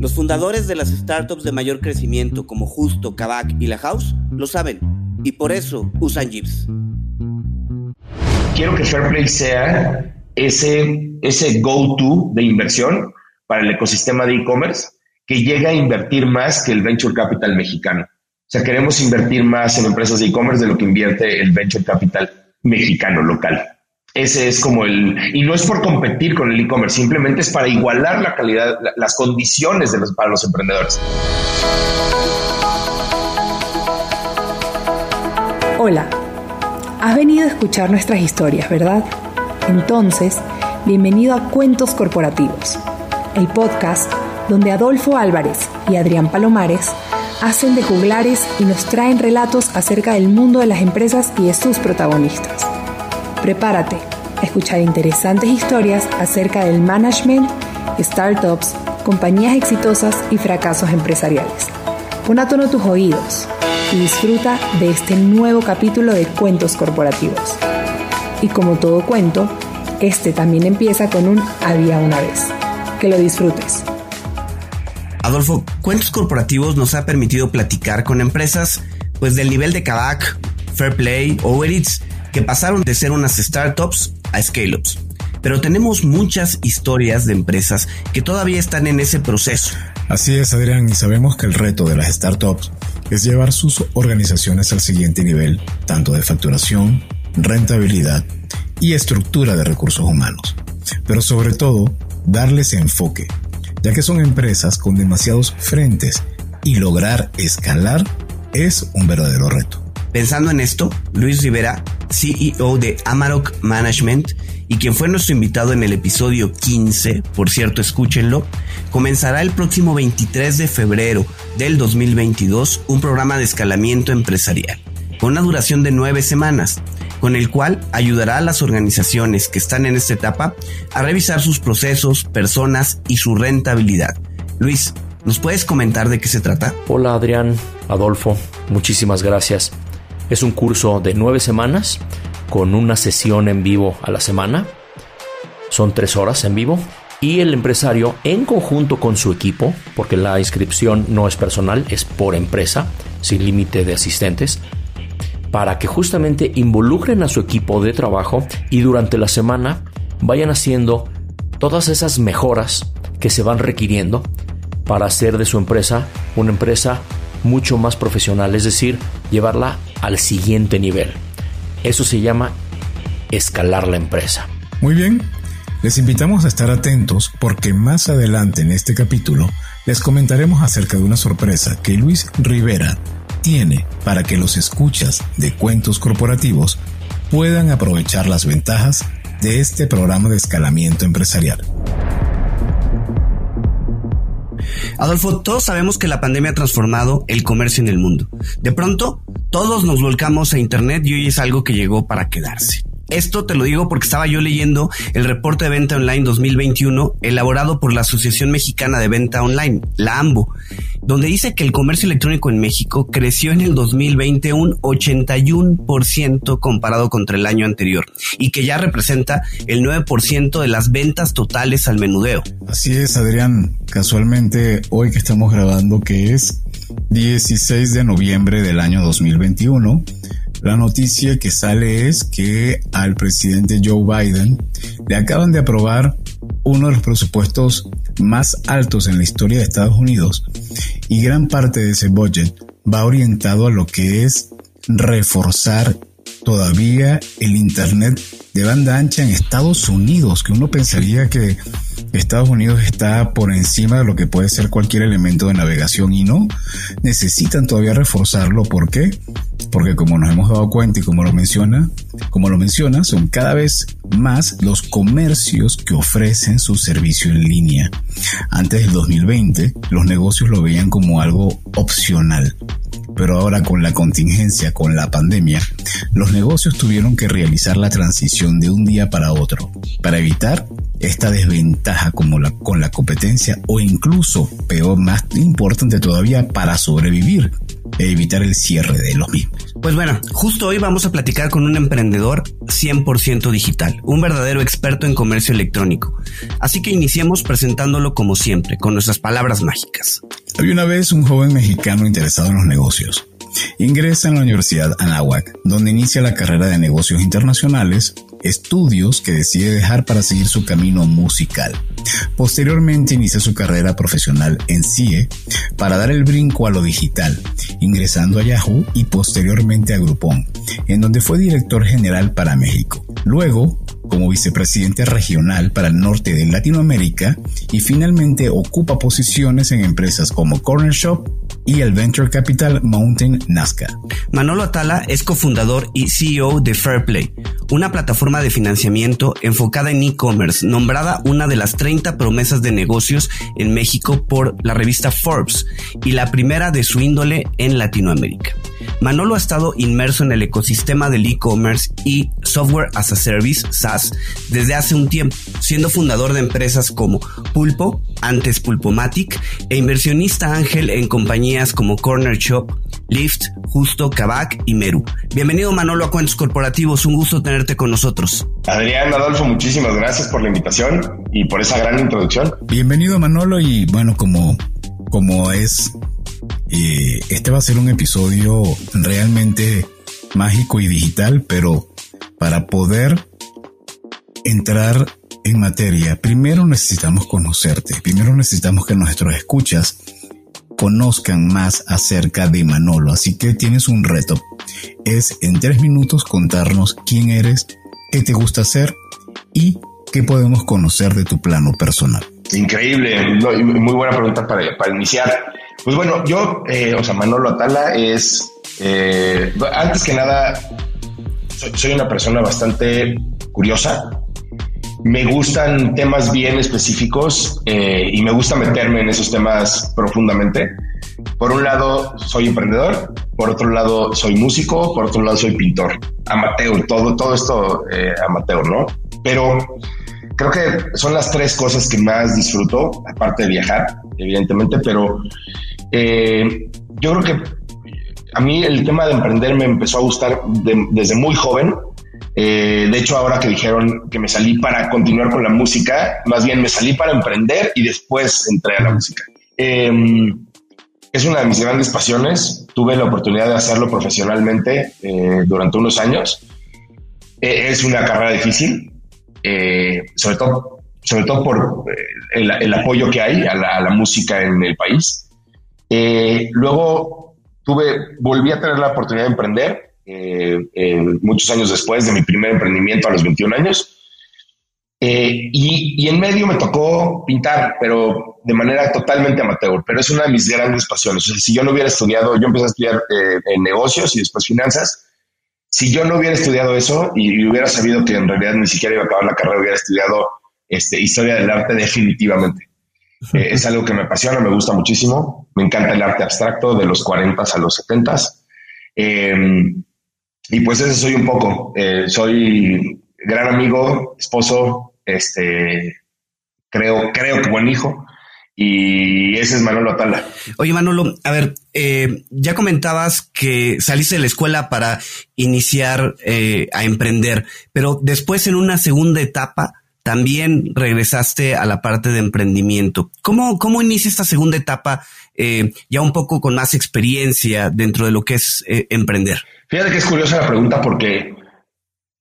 Los fundadores de las startups de mayor crecimiento como Justo, Kavak y La House lo saben y por eso usan Jeeps. Quiero que Fairplay sea ese, ese go-to de inversión para el ecosistema de e-commerce que llega a invertir más que el venture capital mexicano. O sea, queremos invertir más en empresas de e-commerce de lo que invierte el venture capital mexicano local. Ese es como el, y no es por competir con el e-commerce, simplemente es para igualar la calidad, las condiciones de los, para los emprendedores. Hola, has venido a escuchar nuestras historias, ¿verdad? Entonces, bienvenido a Cuentos Corporativos, el podcast donde Adolfo Álvarez y Adrián Palomares hacen de juglares y nos traen relatos acerca del mundo de las empresas y de sus protagonistas. Prepárate a escuchar interesantes historias acerca del management, startups, compañías exitosas y fracasos empresariales. Pon a tono tus oídos y disfruta de este nuevo capítulo de Cuentos Corporativos. Y como todo cuento, este también empieza con un había una vez. Que lo disfrutes. Adolfo, Cuentos Corporativos nos ha permitido platicar con empresas pues del nivel de Kavak, Fairplay o Uber Eats que pasaron de ser unas startups a scale-ups. Pero tenemos muchas historias de empresas que todavía están en ese proceso. Así es, Adrián, y sabemos que el reto de las startups es llevar sus organizaciones al siguiente nivel, tanto de facturación, rentabilidad y estructura de recursos humanos. Pero sobre todo, darles enfoque, ya que son empresas con demasiados frentes y lograr escalar es un verdadero reto. Pensando en esto, Luis Rivera, CEO de Amarok Management y quien fue nuestro invitado en el episodio 15, por cierto, escúchenlo, comenzará el próximo 23 de febrero del 2022 un programa de escalamiento empresarial, con una duración de nueve semanas, con el cual ayudará a las organizaciones que están en esta etapa a revisar sus procesos, personas y su rentabilidad. Luis, ¿nos puedes comentar de qué se trata? Hola Adrián, Adolfo, muchísimas gracias. Es un curso de nueve semanas con una sesión en vivo a la semana. Son tres horas en vivo. Y el empresario, en conjunto con su equipo, porque la inscripción no es personal, es por empresa, sin límite de asistentes, para que justamente involucren a su equipo de trabajo y durante la semana vayan haciendo todas esas mejoras que se van requiriendo para hacer de su empresa una empresa mucho más profesional, es decir, llevarla al siguiente nivel. Eso se llama escalar la empresa. Muy bien, les invitamos a estar atentos porque más adelante en este capítulo les comentaremos acerca de una sorpresa que Luis Rivera tiene para que los escuchas de cuentos corporativos puedan aprovechar las ventajas de este programa de escalamiento empresarial. Adolfo, todos sabemos que la pandemia ha transformado el comercio en el mundo. De pronto, todos nos volcamos a Internet y hoy es algo que llegó para quedarse. Esto te lo digo porque estaba yo leyendo el reporte de venta online 2021 elaborado por la Asociación Mexicana de Venta Online, la AMBO, donde dice que el comercio electrónico en México creció en el 2020 un 81% comparado contra el año anterior y que ya representa el 9% de las ventas totales al menudeo. Así es, Adrián. Casualmente, hoy que estamos grabando, que es 16 de noviembre del año 2021, la noticia que sale es que al presidente Joe Biden le acaban de aprobar uno de los presupuestos más altos en la historia de Estados Unidos y gran parte de ese budget va orientado a lo que es reforzar todavía el Internet de banda ancha en Estados Unidos, que uno pensaría que Estados Unidos está por encima de lo que puede ser cualquier elemento de navegación y no, necesitan todavía reforzarlo. ¿Por qué? Porque como nos hemos dado cuenta y como lo menciona, como lo menciona, son cada vez más los comercios que ofrecen su servicio en línea. Antes del 2020, los negocios lo veían como algo opcional pero ahora con la contingencia, con la pandemia, los negocios tuvieron que realizar la transición de un día para otro para evitar esta desventaja con la competencia o incluso, peor, más importante todavía, para sobrevivir evitar el cierre de los mismos. Pues bueno, justo hoy vamos a platicar con un emprendedor 100% digital, un verdadero experto en comercio electrónico. Así que iniciemos presentándolo como siempre, con nuestras palabras mágicas. Había una vez un joven mexicano interesado en los negocios. Ingresa en la Universidad Anáhuac, donde inicia la carrera de negocios internacionales, estudios que decide dejar para seguir su camino musical. Posteriormente inicia su carrera profesional en CIE para dar el brinco a lo digital, ingresando a Yahoo y posteriormente a Groupon, en donde fue director general para México. Luego, como vicepresidente regional para el norte de Latinoamérica y finalmente ocupa posiciones en empresas como Corner Shop y el Venture Capital Mountain Nazca. Manolo Atala es cofundador y CEO de Fairplay, una plataforma de financiamiento enfocada en e-commerce, nombrada una de las 30 promesas de negocios en México por la revista Forbes y la primera de su índole en Latinoamérica. Manolo ha estado inmerso en el ecosistema del e-commerce y software as a service, SaaS, desde hace un tiempo, siendo fundador de empresas como Pulpo, antes Pulpomatic, e inversionista ángel en compañías como Corner Shop, Lyft, Justo, Kavak y Meru. Bienvenido Manolo a Cuentos Corporativos, un gusto tenerte con nosotros. Adrián, Adolfo, muchísimas gracias por la invitación y por esa gran introducción. Bienvenido Manolo y bueno, como, como es este va a ser un episodio realmente mágico y digital, pero para poder entrar en materia, primero necesitamos conocerte, primero necesitamos que nuestros escuchas conozcan más acerca de Manolo, así que tienes un reto. Es en tres minutos contarnos quién eres, qué te gusta hacer y qué podemos conocer de tu plano personal. Increíble, muy buena pregunta para, para iniciar. Pues bueno, yo, eh, o sea, Manolo Atala es, eh, antes que nada, soy, una persona bastante curiosa. Me gustan temas bien específicos eh, y me gusta meterme en esos temas profundamente. Por un lado, soy emprendedor, por otro lado, soy músico, por otro lado, soy pintor, amateur, todo, todo esto amateur, ¿no? Pero creo que son las tres cosas que más disfruto, aparte de viajar, evidentemente, pero eh, yo creo que a mí el tema de emprender me empezó a gustar desde muy joven. Eh, de hecho, ahora que dijeron que me salí para continuar con la música, más bien me salí para emprender y después entré a la música. Em, es una de mis grandes pasiones. Tuve la oportunidad de hacerlo profesionalmente eh, durante unos años. es una carrera difícil, sobre todo, sobre todo por el, apoyo que hay a la música en el país. Eh, luego tuve, volví a tener la oportunidad de emprender eh, muchos años después de mi primer emprendimiento a los 21 años. Eh, y, en medio me tocó pintar, pero de manera totalmente amateur, pero es una de mis grandes pasiones. si yo no hubiera estudiado, yo empecé a estudiar en negocios y después finanzas. Si yo no hubiera estudiado eso y, hubiera sabido que en realidad ni siquiera iba a acabar la carrera, hubiera estudiado este, historia del arte definitivamente. Eh, es algo que me apasiona, me gusta muchísimo. Me encanta el arte abstracto de los 40 a los 70. Em, y pues ese soy un poco. Eh, soy gran amigo, esposo, este, creo, creo que buen hijo. Y ese es Manolo Atala. Oye, Manolo, a ver, eh, ya comentabas que saliste de la escuela para iniciar eh, a emprender, pero después en una segunda etapa también regresaste a la parte de emprendimiento. ¿Cómo, cómo inicia esta segunda etapa eh, ya un poco con más experiencia dentro de lo que es emprender? Fíjate que es curiosa la pregunta porque,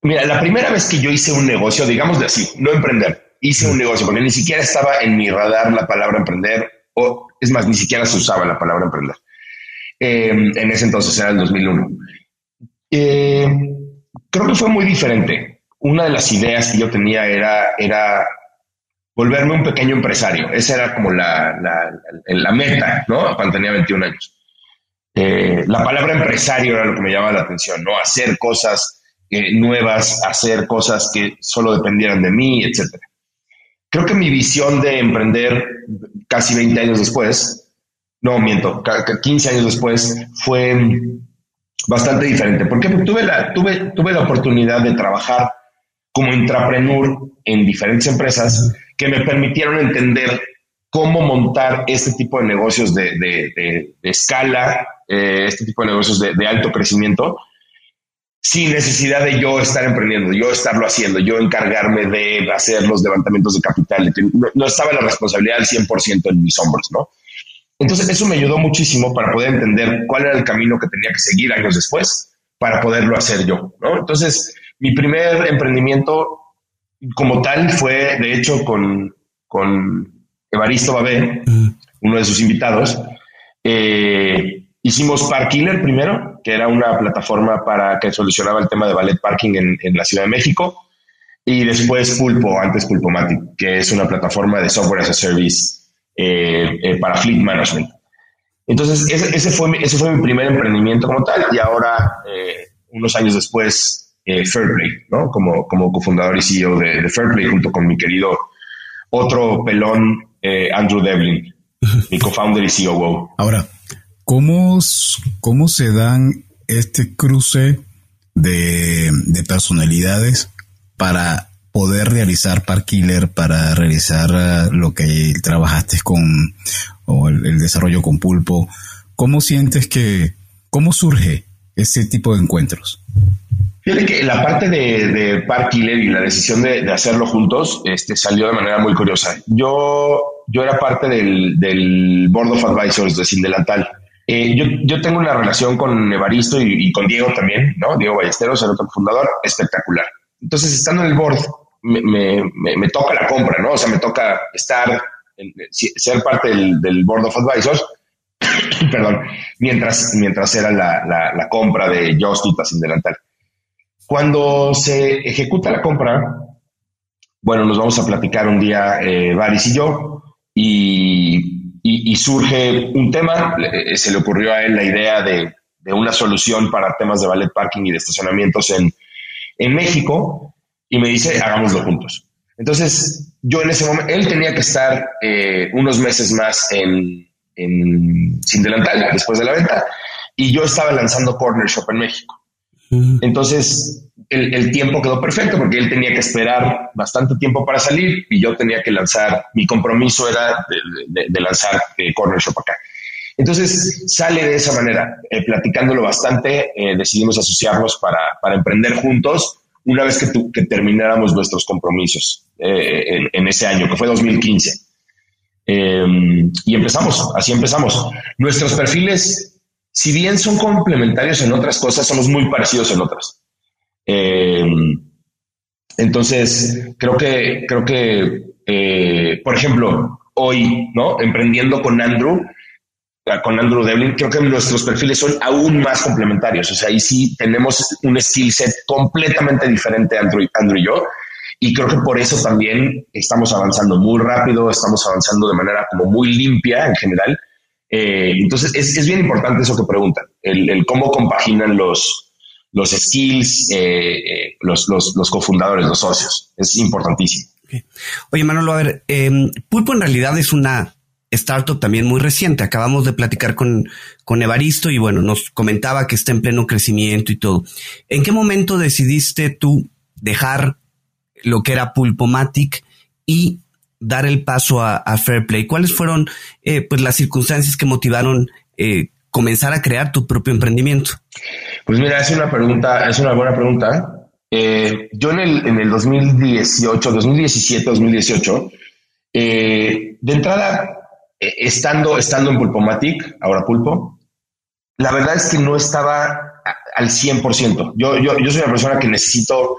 mira, la primera vez que yo hice un negocio, digamos de así, no emprender, hice un negocio, porque ni siquiera estaba en mi radar la palabra emprender, o es más, ni siquiera se usaba la palabra emprender. Eh, en ese entonces era el 2001. Eh, creo que fue muy diferente. Una de las ideas que yo tenía era, era volverme un pequeño empresario. Esa era como la, la, meta, ¿no? Cuando tenía 21 años. Eh, la palabra empresario era lo que me llamaba la atención, ¿no? Hacer cosas nuevas, hacer cosas que solo dependieran de mí, etcétera. Creo que mi visión de emprender casi 20 años después, no miento, 15 años después, fue bastante diferente. Porque tuve la, tuve, tuve la oportunidad de trabajar como intrapreneur en diferentes empresas que me permitieron entender cómo montar este tipo de negocios de, escala, eh, este tipo de negocios de, alto crecimiento sin necesidad de yo estar emprendiendo, yo estarlo haciendo, yo encargarme de hacer los levantamientos de capital. No, estaba la responsabilidad al 100% en mis hombros, ¿no? Entonces eso me ayudó muchísimo para poder entender cuál era el camino que tenía que seguir años después para poderlo hacer yo, ¿no? Entonces mi primer emprendimiento como tal fue, de hecho, con, con Evaristo Babé, uno de sus invitados. Eh, hicimos Parkiller primero, que era una plataforma para que solucionaba el tema de ballet parking en, la Ciudad de México. Y después Pulpo, antes Pulpomatic, que es una plataforma de software as a service eh, eh, para fleet management. Entonces, ese, fue mi, ese fue mi primer emprendimiento como tal. Y ahora, eh, unos años después, Fairplay, ¿no? Como, como cofundador y CEO de, de, Fairplay, junto con mi querido otro pelón, Andrew Devlin, mi cofounder y COO. Ahora, ¿Cómo, cómo se dan este cruce de, personalidades para poder realizar Parkiller, para realizar uh, lo que trabajaste con o el, desarrollo con Pulpo? ¿Cómo sientes que, cómo surge ese tipo de encuentros? Fíjate que la parte de, de Parkiller y la decisión de, hacerlo juntos este, salió de manera muy curiosa. Yo, yo era parte del, del Board of Advisors de Sindelantal. Eh, yo, tengo una relación con Evaristo y, con Diego también, ¿no? Diego Ballesteros, el otro fundador, espectacular. Entonces, estando en el board, me, toca la compra, ¿no? O sea, me toca estar, ser parte del, board of advisors, perdón, mientras, mientras era la, compra de Justit sin delantal. Cuando se ejecuta la compra, bueno, nos vamos a platicar un día, eh, y yo, y y, surge un tema, eh, se le ocurrió a él la idea de, una solución para temas de ballet parking y de estacionamientos en, México y me dice, hagámoslo juntos. Entonces, yo en ese momento, él tenía que estar eh, unos meses más en, en, sin delantal después de la venta y yo estaba lanzando Corner Shop en México. Entonces, el, tiempo quedó perfecto porque él tenía que esperar bastante tiempo para salir y yo tenía que lanzar, mi compromiso era de, lanzar eh, Corner Shop acá. Entonces sale de esa manera, eh, platicándolo bastante, eh, decidimos asociarnos para, emprender juntos una vez que, termináramos nuestros compromisos en, en, ese año, que fue 2015. Em, y empezamos, así empezamos. Nuestros perfiles si bien son complementarios en otras cosas, somos muy parecidos en otras. Eh, entonces, creo que, creo que eh, por ejemplo, hoy, ¿no? Emprendiendo con Andrew, con Andrew Devlin, creo que nuestros perfiles son aún más complementarios. O sea, ahí sí tenemos un skill set completamente diferente, Andrew, Andrew y yo. Y creo que por eso también estamos avanzando muy rápido, estamos avanzando de manera como muy limpia en general eh, entonces, es, bien importante eso que preguntan, el, cómo compaginan los, los skills, eh, eh, los, los, cofundadores, los socios. Es importantísimo. Oye, Manolo, a ver, em, Pulpo en realidad es una startup también muy reciente. Acabamos de platicar con, con Evaristo y bueno, nos comentaba que está en pleno crecimiento y todo. ¿En qué momento decidiste tú dejar lo que era Pulpomatic y dar el paso a, Fairplay. ¿Cuáles fueron eh, pues las circunstancias que motivaron eh, comenzar a crear tu propio emprendimiento? Pues mira, es una pregunta, es una buena pregunta. Eh, yo en el, en el 2018, 2017, 2018, de entrada, estando, estando en Pulpomatic, ahora Pulpo, la verdad es que no estaba al 100%. Yo, yo, yo soy una persona que necesito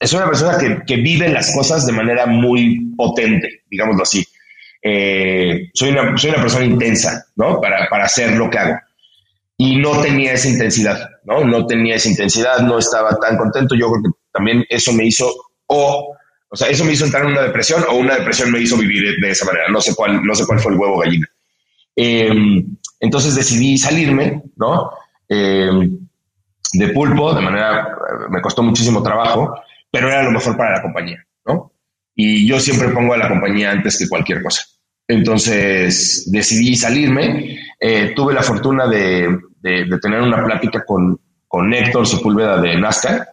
es una persona que, vive las cosas de manera muy potente, digámoslo así. Eh, soy, una, soy una persona intensa, ¿no? Para, para hacer lo que hago. Y no tenía esa intensidad, ¿no? No tenía esa intensidad, no estaba tan contento. Yo creo que también eso me hizo, o, o sea, eso me hizo entrar en una depresión o una depresión me hizo vivir de esa manera. No sé cuál, no sé cuál fue el huevo gallina. Em, entonces decidí salirme, ¿no? Em, de pulpo, de manera, me costó muchísimo trabajo, pero era lo mejor para la compañía, ¿no? Y yo siempre pongo a la compañía antes que cualquier cosa. Entonces decidí salirme. Eh, tuve la fortuna de, tener una plática con, con Héctor Sepúlveda de NASCAR,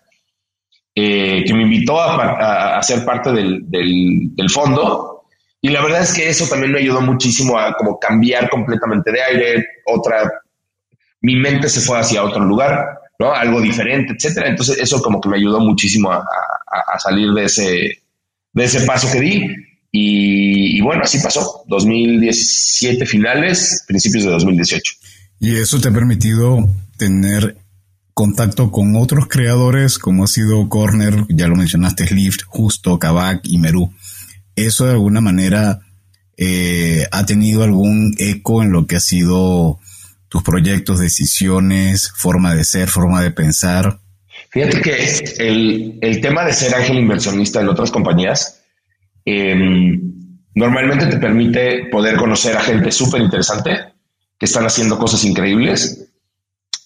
eh, que me invitó a, a, ser parte del, del, fondo. Y la verdad es que eso también me ayudó muchísimo a como cambiar completamente de aire, otra, mi mente se fue hacia otro lugar. ¿no? Algo diferente, etcétera. Entonces, eso como que me ayudó muchísimo a, salir de ese, de ese paso que di. Y, bueno, así pasó. 2017 finales, principios de 2018. Y eso te ha permitido tener contacto con otros creadores como ha sido Corner, ya lo mencionaste, Lift, Justo, Kavak y Merú. ¿Eso de alguna manera eh, ha tenido algún eco en lo que ha sido tus proyectos, decisiones, forma de ser, forma de pensar? Fíjate que el, tema de ser ángel inversionista en otras compañías em, normalmente te permite poder conocer a gente súper interesante que están haciendo cosas increíbles.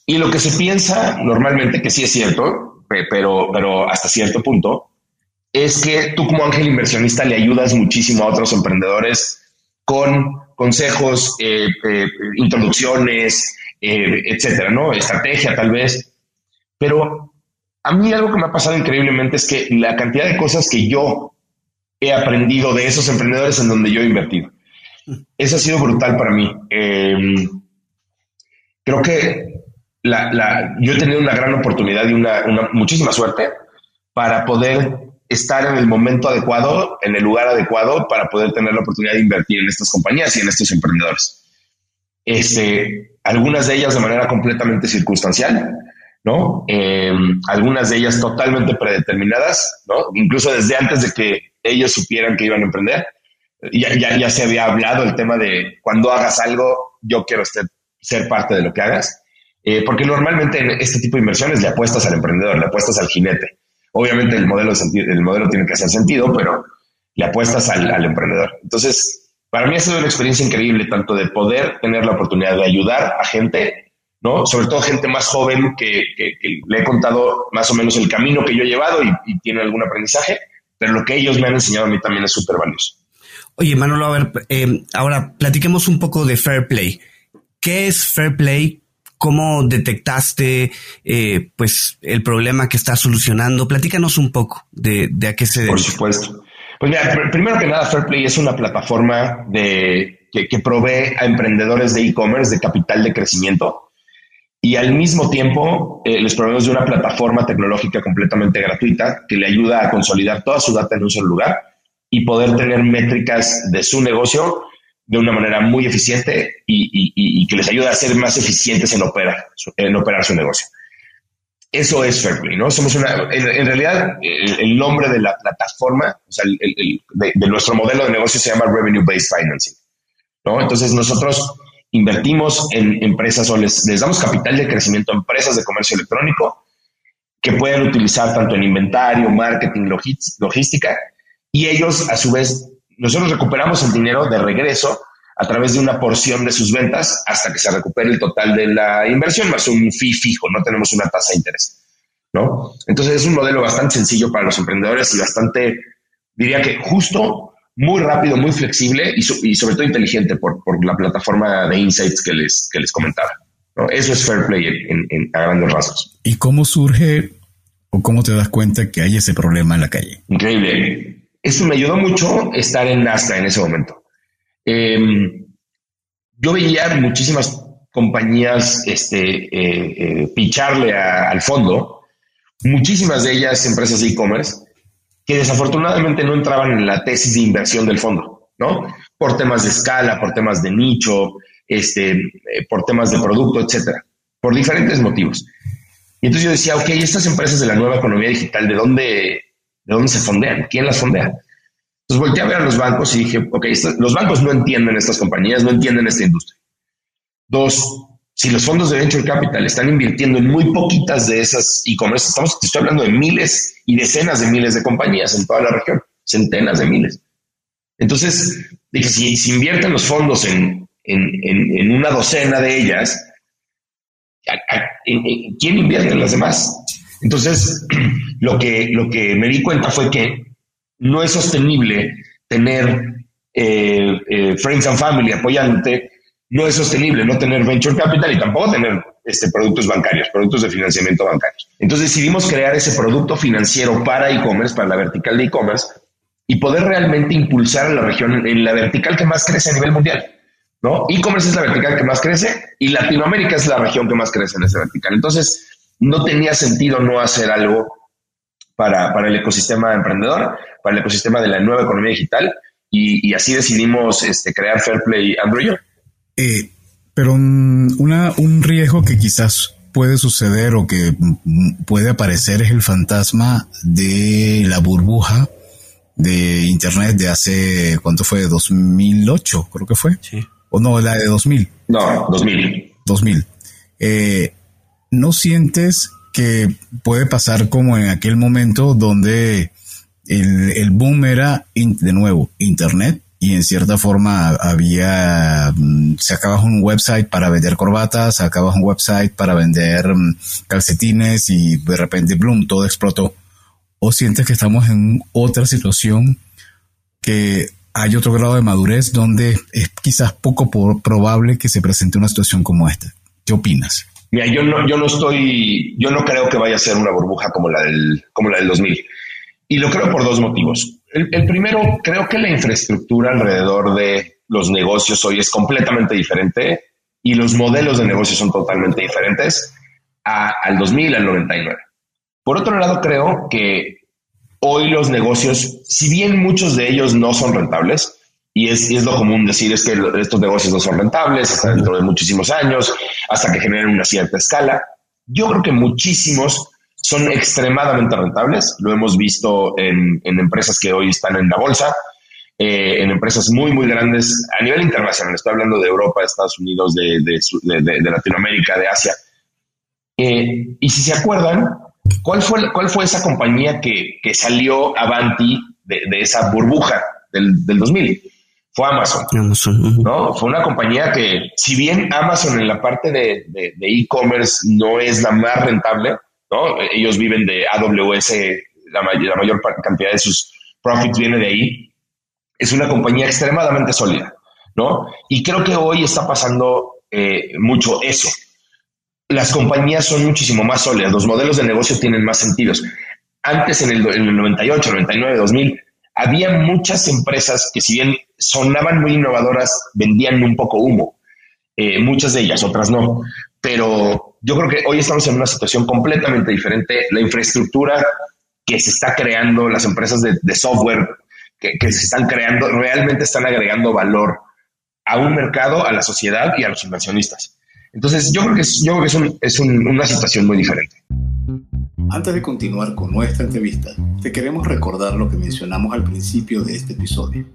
Y lo que se piensa normalmente, que sí es cierto, pero, pero hasta cierto punto, es que tú como ángel inversionista le ayudas muchísimo a otros emprendedores con consejos, eh, introducciones, eh, etcétera, ¿no? Estrategia tal vez. Pero a mí algo que me ha pasado increíblemente es que la cantidad de cosas que yo he aprendido de esos emprendedores en donde yo he invertido. Eso ha sido brutal para mí. Em, creo que yo he tenido una gran oportunidad y una, muchísima suerte para poder estar en el momento adecuado, en el lugar adecuado para poder tener la oportunidad de invertir en estas compañías y en estos emprendedores. Este, algunas de ellas de manera completamente circunstancial, ¿no? Eh, algunas de ellas totalmente predeterminadas, ¿no? Incluso desde antes de que ellos supieran que iban a emprender. Ya, ya, ya se había hablado el tema de cuando hagas algo, yo quiero ser, ser parte de lo que hagas. Eh, porque normalmente en este tipo de inversiones le apuestas al emprendedor, le apuestas al jinete. Obviamente el modelo, el modelo tiene que hacer sentido, pero le apuestas al, emprendedor. Entonces, para mí ha sido una experiencia increíble, tanto de poder tener la oportunidad de ayudar a gente, ¿no? Sobre todo gente más joven que, le he contado más o menos el camino que yo he llevado y, tiene algún aprendizaje, pero lo que ellos me han enseñado a mí también es súper valioso. Oye, Manolo, a ver, eh, ahora platiquemos un poco de Fair Play. ¿Qué es Fair Play? ¿Cómo detectaste eh, pues el problema que estás solucionando? Platícanos un poco de, a qué se debe. Por supuesto. Pues mira, primero que nada, Fairplay es una plataforma de, que, provee a emprendedores de e-commerce de capital de crecimiento y al mismo tiempo eh, les proveemos de una plataforma tecnológica completamente gratuita que le ayuda a consolidar toda su data en un solo lugar y poder tener métricas de su negocio de una manera muy eficiente y, que les ayuda a ser más eficientes en operar, en operar su negocio. Eso es Fairplay, ¿no? Somos una, en, realidad, el, nombre de la plataforma, o sea, de, nuestro modelo de negocio se llama Revenue Based Financing, ¿no? Entonces nosotros invertimos en empresas o les, les damos capital de crecimiento a empresas de comercio electrónico que pueden utilizar tanto en inventario, marketing, logística, y ellos a su vez nosotros recuperamos el dinero de regreso a través de una porción de sus ventas hasta que se recupere el total de la inversión, más un fee fijo, no tenemos una tasa de interés. ¿no? Entonces es un modelo bastante sencillo para los emprendedores y bastante, diría que justo, muy rápido, muy flexible y, sobre todo inteligente por, la plataforma de insights que les, que les comentaba. ¿no? Eso es Fair Play en, a grandes rasgos. ¿Y cómo surge ¿O cómo te das cuenta que hay ese problema en la calle? Increíble. Eso me ayudó mucho estar en Nasdaq en ese momento. Em, yo veía muchísimas compañías este, eh, eh, picharle al fondo, muchísimas de ellas empresas de e-commerce, que desafortunadamente no entraban en la tesis de inversión del fondo, ¿no? Por temas de escala, por temas de nicho, este, eh, por temas de producto, etcétera, por diferentes motivos. Y entonces yo decía, ok, estas empresas de la nueva economía digital, ¿de dónde, de dónde se fondean? ¿Quién las fondea? Entonces volteé a ver a los bancos y dije, ok, los bancos no entienden estas compañías, no entienden esta industria. Dos, si los fondos de venture capital están invirtiendo en muy poquitas de esas e-commerce, estamos, estoy hablando de miles y decenas de miles de compañías en toda la región, centenas de miles. Entonces, dije, si, si invierten los fondos en, en, una docena de ellas, ¿quién invierte en las demás? Entonces, lo que, lo que me di cuenta fue que no es sostenible tener eh, eh, Friends and Family apoyándote no es sostenible no tener venture capital y tampoco tener este, productos bancarios, productos de financiamiento bancarios. Entonces decidimos crear ese producto financiero para e-commerce, para la vertical de e-commerce, y poder realmente impulsar a la región en la vertical que más crece a nivel mundial. ¿no? E-commerce es la vertical que más crece y Latinoamérica es la región que más crece en esa vertical. Entonces, no tenía sentido no hacer algo para, el ecosistema emprendedor, para el ecosistema de la nueva economía digital, y, así decidimos este, crear Fairplay Android. Eh, pero una, un riesgo que quizás puede suceder o que puede aparecer es el fantasma de la burbuja de Internet de hace, ¿cuánto fue? 2008, creo que fue. Sí. O no, la de 2000. No, 2000. 2000. Eh, ¿No sientes que puede pasar como en aquel momento donde el, el boom era, de nuevo, Internet y en cierta forma había, mm, sacabas un website para vender corbatas, sacabas un website para vender mm, calcetines y de repente, boom, todo explotó. ¿O sientes que estamos en otra situación que hay otro grado de madurez donde es quizás poco probable que se presente una situación como esta? ¿Qué opinas? Mira, yo no, yo no estoy, yo no creo que vaya a ser una burbuja como la del, como la del 2000. Y lo creo por dos motivos. El, primero, creo que la infraestructura alrededor de los negocios hoy es completamente diferente y los modelos de negocio son totalmente diferentes al 2000, al 99. Por otro lado, creo que hoy los negocios, si bien muchos de ellos no son rentables, y es, es lo común decir es que estos negocios no son rentables hasta dentro de muchísimos años, hasta que generen una cierta escala, yo creo que muchísimos son extremadamente rentables. Lo hemos visto en, empresas que hoy están en la bolsa, eh, en empresas muy, muy grandes a nivel internacional. Estoy hablando de Europa, de Estados Unidos, de, de, Latinoamérica, de Asia. Eh, y si se acuerdan, ¿cuál fue, cuál fue esa compañía que, que salió avanti de, esa burbuja del, del 2000? Fue Amazon. ¿no? Fue una compañía que, si bien Amazon en la parte de e-commerce no es la más rentable, ellos viven de AWS, la, la mayor cantidad de sus profits viene de ahí. Es una compañía extremadamente sólida, ¿no? Y creo que hoy está pasando eh, mucho eso. Las compañías son muchísimo más sólidas, los modelos de negocio tienen más sentidos. Antes, en el, en el 98, 99, 2000, había muchas empresas que si bien sonaban muy innovadoras, vendían un poco humo. Eh, muchas de ellas, otras no. Pero yo creo que hoy estamos en una situación completamente diferente. La infraestructura que se está creando, las empresas de, software que, se están creando, realmente están agregando valor a un mercado, a la sociedad y a los inversionistas. Entonces, yo creo que es, yo creo que es, una situación muy diferente. Antes de continuar con nuestra entrevista, te queremos recordar lo que mencionamos al principio de este episodio.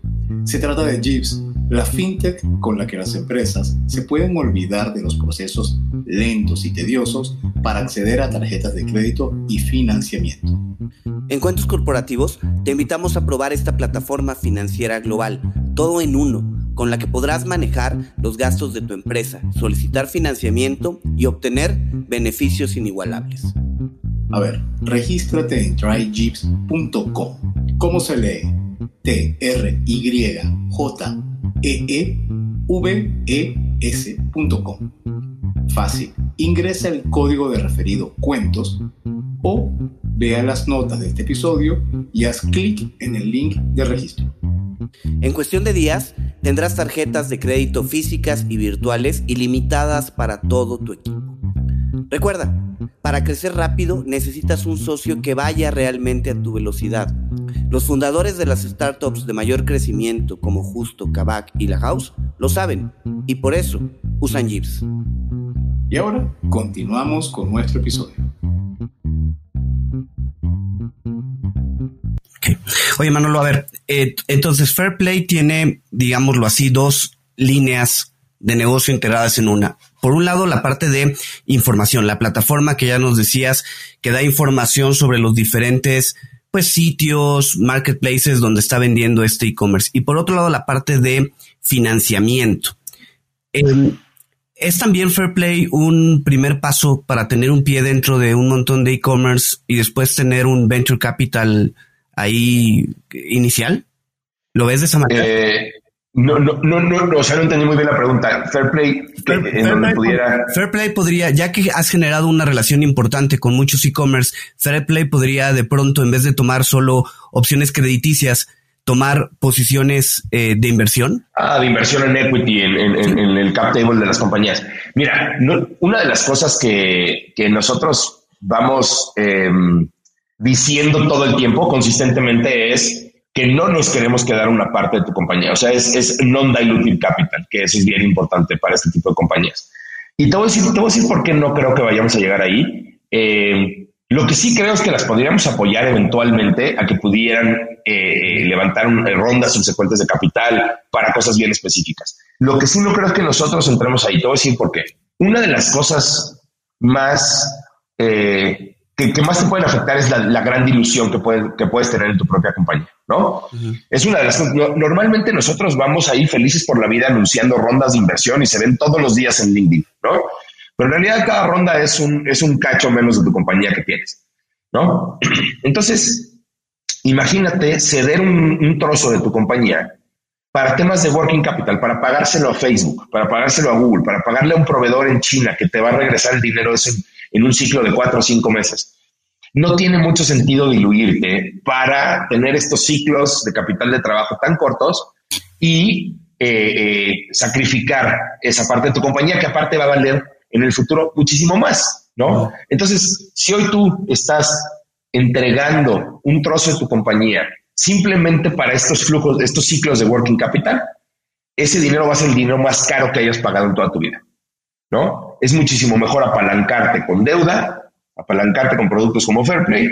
Se trata de Jeeves, la fintech con la que las empresas se pueden olvidar de los procesos lentos y tediosos para acceder a tarjetas de crédito y financiamiento. En Cuentos Corporativos te invitamos a probar esta plataforma financiera global, todo en uno, con la que podrás manejar los gastos de tu empresa, solicitar financiamiento y obtener beneficios inigualables. A ver, regístrate en tryjeeps.com. ¿Cómo se lee? T-R-Y-J-E-E-V-E-S.com. Fácil. Ingresa el código de referido cuentos o vea las notas de este episodio y haz clic en el link de registro. En cuestión de días, tendrás tarjetas de crédito físicas y virtuales ilimitadas para todo tu equipo. Recuerda, para crecer rápido necesitas un socio que vaya realmente a tu velocidad. Los fundadores de las startups de mayor crecimiento como Justo, Kavak y La House lo saben y por eso usan Jeeps. Y ahora continuamos con nuestro episodio. Oye, Manolo, a ver, eh, entonces Fairplay tiene, digámoslo así, dos líneas de negocio integradas en una. Por un lado, la parte de información, la plataforma que ya nos decías, que da información sobre los diferentes pues sitios, marketplaces donde está vendiendo este e-commerce. Y por otro lado, la parte de financiamiento. Em, ¿Es también Fairplay un primer paso para tener un pie dentro de un montón de e-commerce y después tener un venture capital ahí inicial? ¿Lo ves de esa manera? Eh, no, no, no, no, o sea, no entendí muy bien la pregunta. Fairplay, Fair, pudiera... Fairplay podría, ya que has generado una relación importante con muchos e-commerce, Fairplay podría de pronto, en vez de tomar solo opciones crediticias, tomar posiciones eh, de inversión? Ah, de inversión en equity, en, el cap table de las compañías. Mira, una de las cosas que, que nosotros vamos em, diciendo todo el tiempo consistentemente es que no nos queremos quedar una parte de tu compañía. O sea, es, non-dilutive capital, que eso es bien importante para este tipo de compañías. Y te voy a decir, te voy a decir por qué no creo que vayamos a llegar ahí. Eh, lo que sí creo es que las podríamos apoyar eventualmente a que pudieran eh, eh, levantar rondas subsecuentes de capital para cosas bien específicas. Lo que sí no creo es que nosotros entremos ahí. Te voy a decir por qué. Una de las cosas más que, más te pueden afectar es la, gran dilución que, que puedes tener en tu propia compañía, ¿no? Es una de las normalmente nosotros vamos ahí felices por la vida anunciando rondas de inversión y se ven todos los días en LinkedIn, ¿no? Pero en realidad cada ronda es un, es un cacho menos de tu compañía que tienes, ¿no? Entonces, imagínate ceder un, un trozo de tu compañía para temas de working capital, para pagárselo a Facebook, para pagárselo a Google, para pagarle a un proveedor en China que te va a regresar el dinero ese en un ciclo de cuatro o cinco meses. No tiene mucho sentido diluirte para tener estos ciclos de capital de trabajo tan cortos y eh, eh, sacrificar esa parte de tu compañía que aparte va a valer en el futuro muchísimo más, ¿no? Entonces, si hoy tú estás entregando un trozo de tu compañía simplemente para estos flujos, estos ciclos de working capital, ese dinero va a ser el dinero más caro que hayas pagado en toda tu vida. ¿no? Es muchísimo mejor apalancarte con deuda, apalancarte con productos como Fairplay,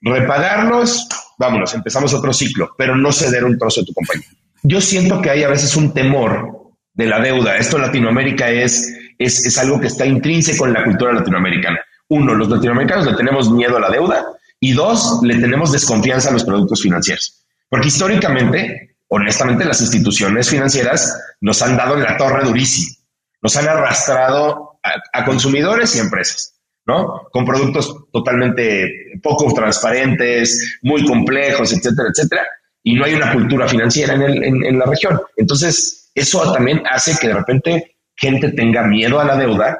repagarlos, vámonos, empezamos otro ciclo, pero no ceder un trozo de tu compañía. Yo siento que hay a veces un temor de la deuda. Esto en Latinoamérica es, es, es algo que está intrínseco en la cultura latinoamericana. Uno, los latinoamericanos le tenemos miedo a la deuda y dos, le tenemos desconfianza a los productos financieros. Porque históricamente, honestamente, las instituciones financieras nos han dado en la torre durísimo nos han arrastrado a, consumidores y empresas, ¿no? Con productos totalmente poco transparentes, muy complejos, etcétera, etcétera, y no hay una cultura financiera en, la región. Entonces, eso también hace que de repente gente tenga miedo a la deuda,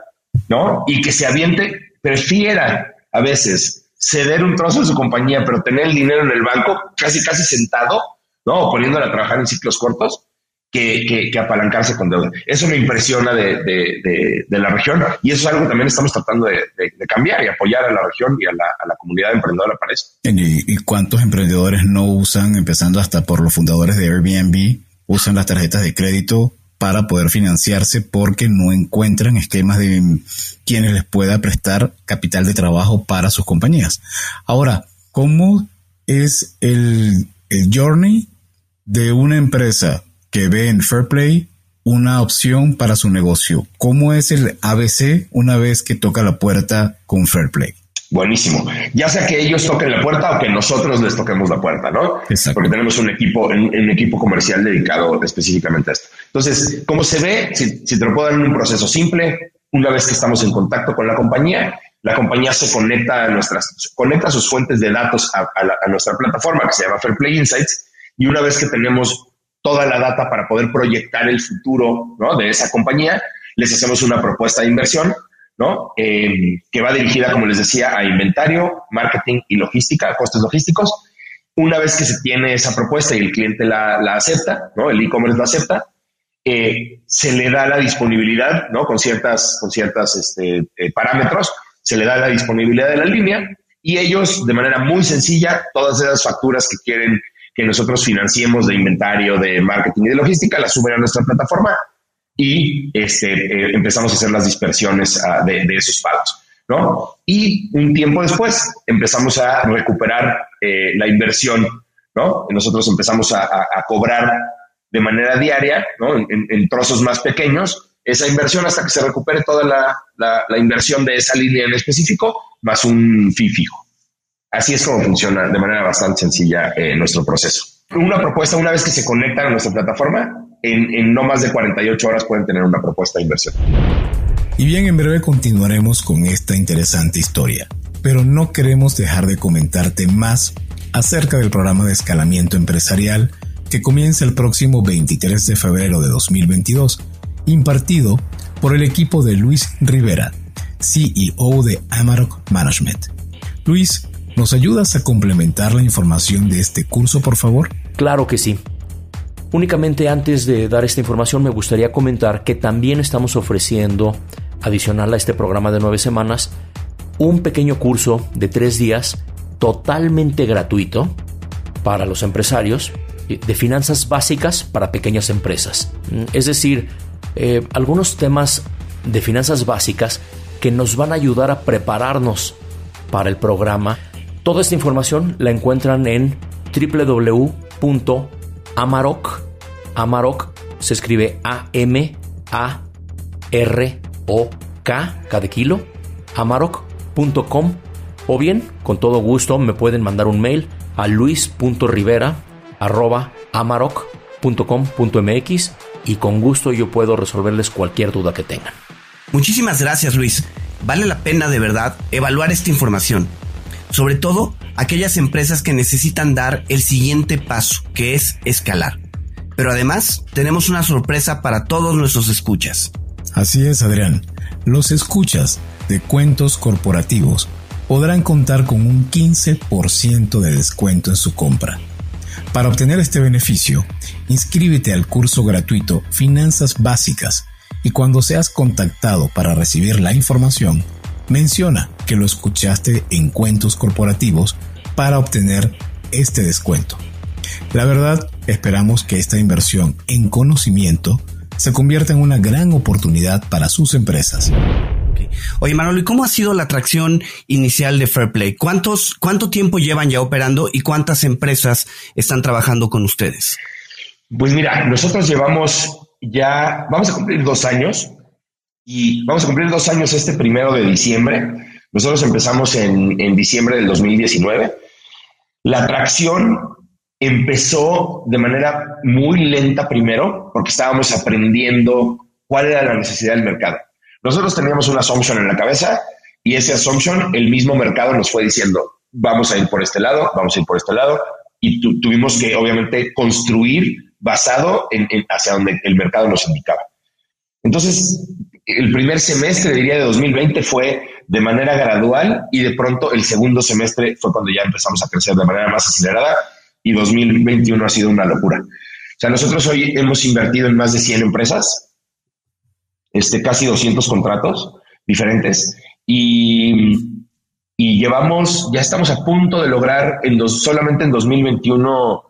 ¿no? Y que se aviente, prefiera a veces ceder un trozo de su compañía, pero tener el dinero en el banco casi, casi sentado, ¿no? O poniéndole a trabajar en ciclos cortos, que, apalancarse con deuda. Eso me impresiona de, la región y eso es algo que también estamos tratando de, cambiar y apoyar a la región y a la, comunidad emprendedora para eso. ¿Y, ¿Y cuántos emprendedores no usan, empezando hasta por los fundadores de Airbnb, usan las tarjetas de crédito para poder financiarse porque no encuentran esquemas de quienes les pueda prestar capital de trabajo para sus compañías? Ahora, ¿cómo es el, el journey de una empresa que ve en Fairplay una opción para su negocio. ¿Cómo es el ABC una vez que toca la puerta con Fairplay? Buenísimo. Ya sea que ellos toquen la puerta o que nosotros les toquemos la puerta, ¿no? Porque tenemos un equipo, un, equipo comercial dedicado específicamente a esto. Entonces, ¿cómo se ve? Si, te lo puedo dar en un proceso simple, una vez que estamos en contacto con la compañía, la compañía se conecta a nuestras, conecta sus fuentes de datos a, a nuestra plataforma que se llama Fairplay Insights. Y una vez que tenemos toda la data para poder proyectar el futuro de esa compañía. Les hacemos una propuesta de inversión ¿no? Eh, que va dirigida, como les decía, a inventario, marketing y logística, costes logísticos. Una vez que se tiene esa propuesta y el cliente la, acepta. El e-commerce la acepta, eh, se le da la disponibilidad, ¿no? Con ciertas, con ciertas este, eh, parámetros, se le da la disponibilidad de la línea y ellos, de manera muy sencilla, todas esas facturas que quieren que nosotros financiemos de inventario, de marketing y de logística, las suben a nuestra plataforma y este, eh, empezamos a hacer las dispersiones ah, de, esos pagos. ¿no? Y un tiempo después empezamos a recuperar eh, la inversión, ¿no? Nosotros empezamos a, cobrar de manera diaria, ¿no? En, trozos más pequeños, esa inversión hasta que se recupere toda la, la, inversión de esa línea en específico, más un fee fijo. Así es como funciona de manera bastante sencilla eh, nuestro proceso. Una propuesta, una vez que se conectan a nuestra plataforma, en, no más de 48 horas pueden tener una propuesta de inversión. Y bien, en breve continuaremos con esta interesante historia, pero no queremos dejar de comentarte más acerca del programa de escalamiento empresarial que comienza el próximo 23 de febrero de 2022, impartido por el equipo de Luis Rivera, CEO de Amarok Management. Luis, ¿nos ayudas a complementar la información de este curso, por favor? Claro que sí. Únicamente antes de dar esta información me gustaría comentar que también estamos ofreciendo, adicional a este programa de nueve semanas, un pequeño curso de tres días totalmente gratuito para los empresarios de finanzas básicas para pequeñas empresas. Es decir, eh, algunos temas de finanzas básicas que nos van a ayudar a prepararnos para el programa. Toda esta información la encuentran en www.amarok.com Amarok se escribe A-M-A-R-O-K, cada kilo, amarok.com o bien, con todo gusto, me pueden mandar un mail a luis.rivera.amarok.com.mx y con gusto yo puedo resolverles cualquier duda que tengan. Muchísimas gracias Luis. Vale la pena de verdad evaluar esta información. Sobre todo aquellas empresas que necesitan dar el siguiente paso, que es escalar. Pero además, tenemos una sorpresa para todos nuestros escuchas. Así es, Adrián. Los escuchas de cuentos corporativos podrán contar con un 15% de descuento en su compra. Para obtener este beneficio, inscríbete al curso gratuito Finanzas Básicas y cuando seas contactado para recibir la información, menciona que lo escuchaste en cuentos corporativos para obtener este descuento. La verdad, esperamos que esta inversión en conocimiento se convierta en una gran oportunidad para sus empresas. Oye, Manolo, ¿y cómo ha sido la atracción inicial de Fairplay? ¿Cuántos, ¿Cuánto tiempo llevan ya operando y cuántas empresas están trabajando con ustedes? Pues mira, nosotros llevamos ya, vamos a cumplir dos años y vamos a cumplir dos años este primero de diciembre. Nosotros empezamos en, en diciembre del 2019. La atracción empezó de manera muy lenta primero, porque estábamos aprendiendo cuál era la necesidad del mercado. Nosotros teníamos una assumption en la cabeza y ese assumption el mismo mercado nos fue diciendo, vamos a ir por este lado, vamos a ir por este lado, y tuvimos que obviamente construir basado en, hacia donde el mercado nos indicaba. Entonces, el primer semestre, diría, de 2020 fue de manera gradual y de pronto el segundo semestre fue cuando ya empezamos a crecer de manera más acelerada y 2021 ha sido una locura. O sea, nosotros hoy hemos invertido en más de 100 empresas, este, casi 200 contratos diferentes y, y llevamos, ya estamos a punto de lograr en dos, solamente en 2021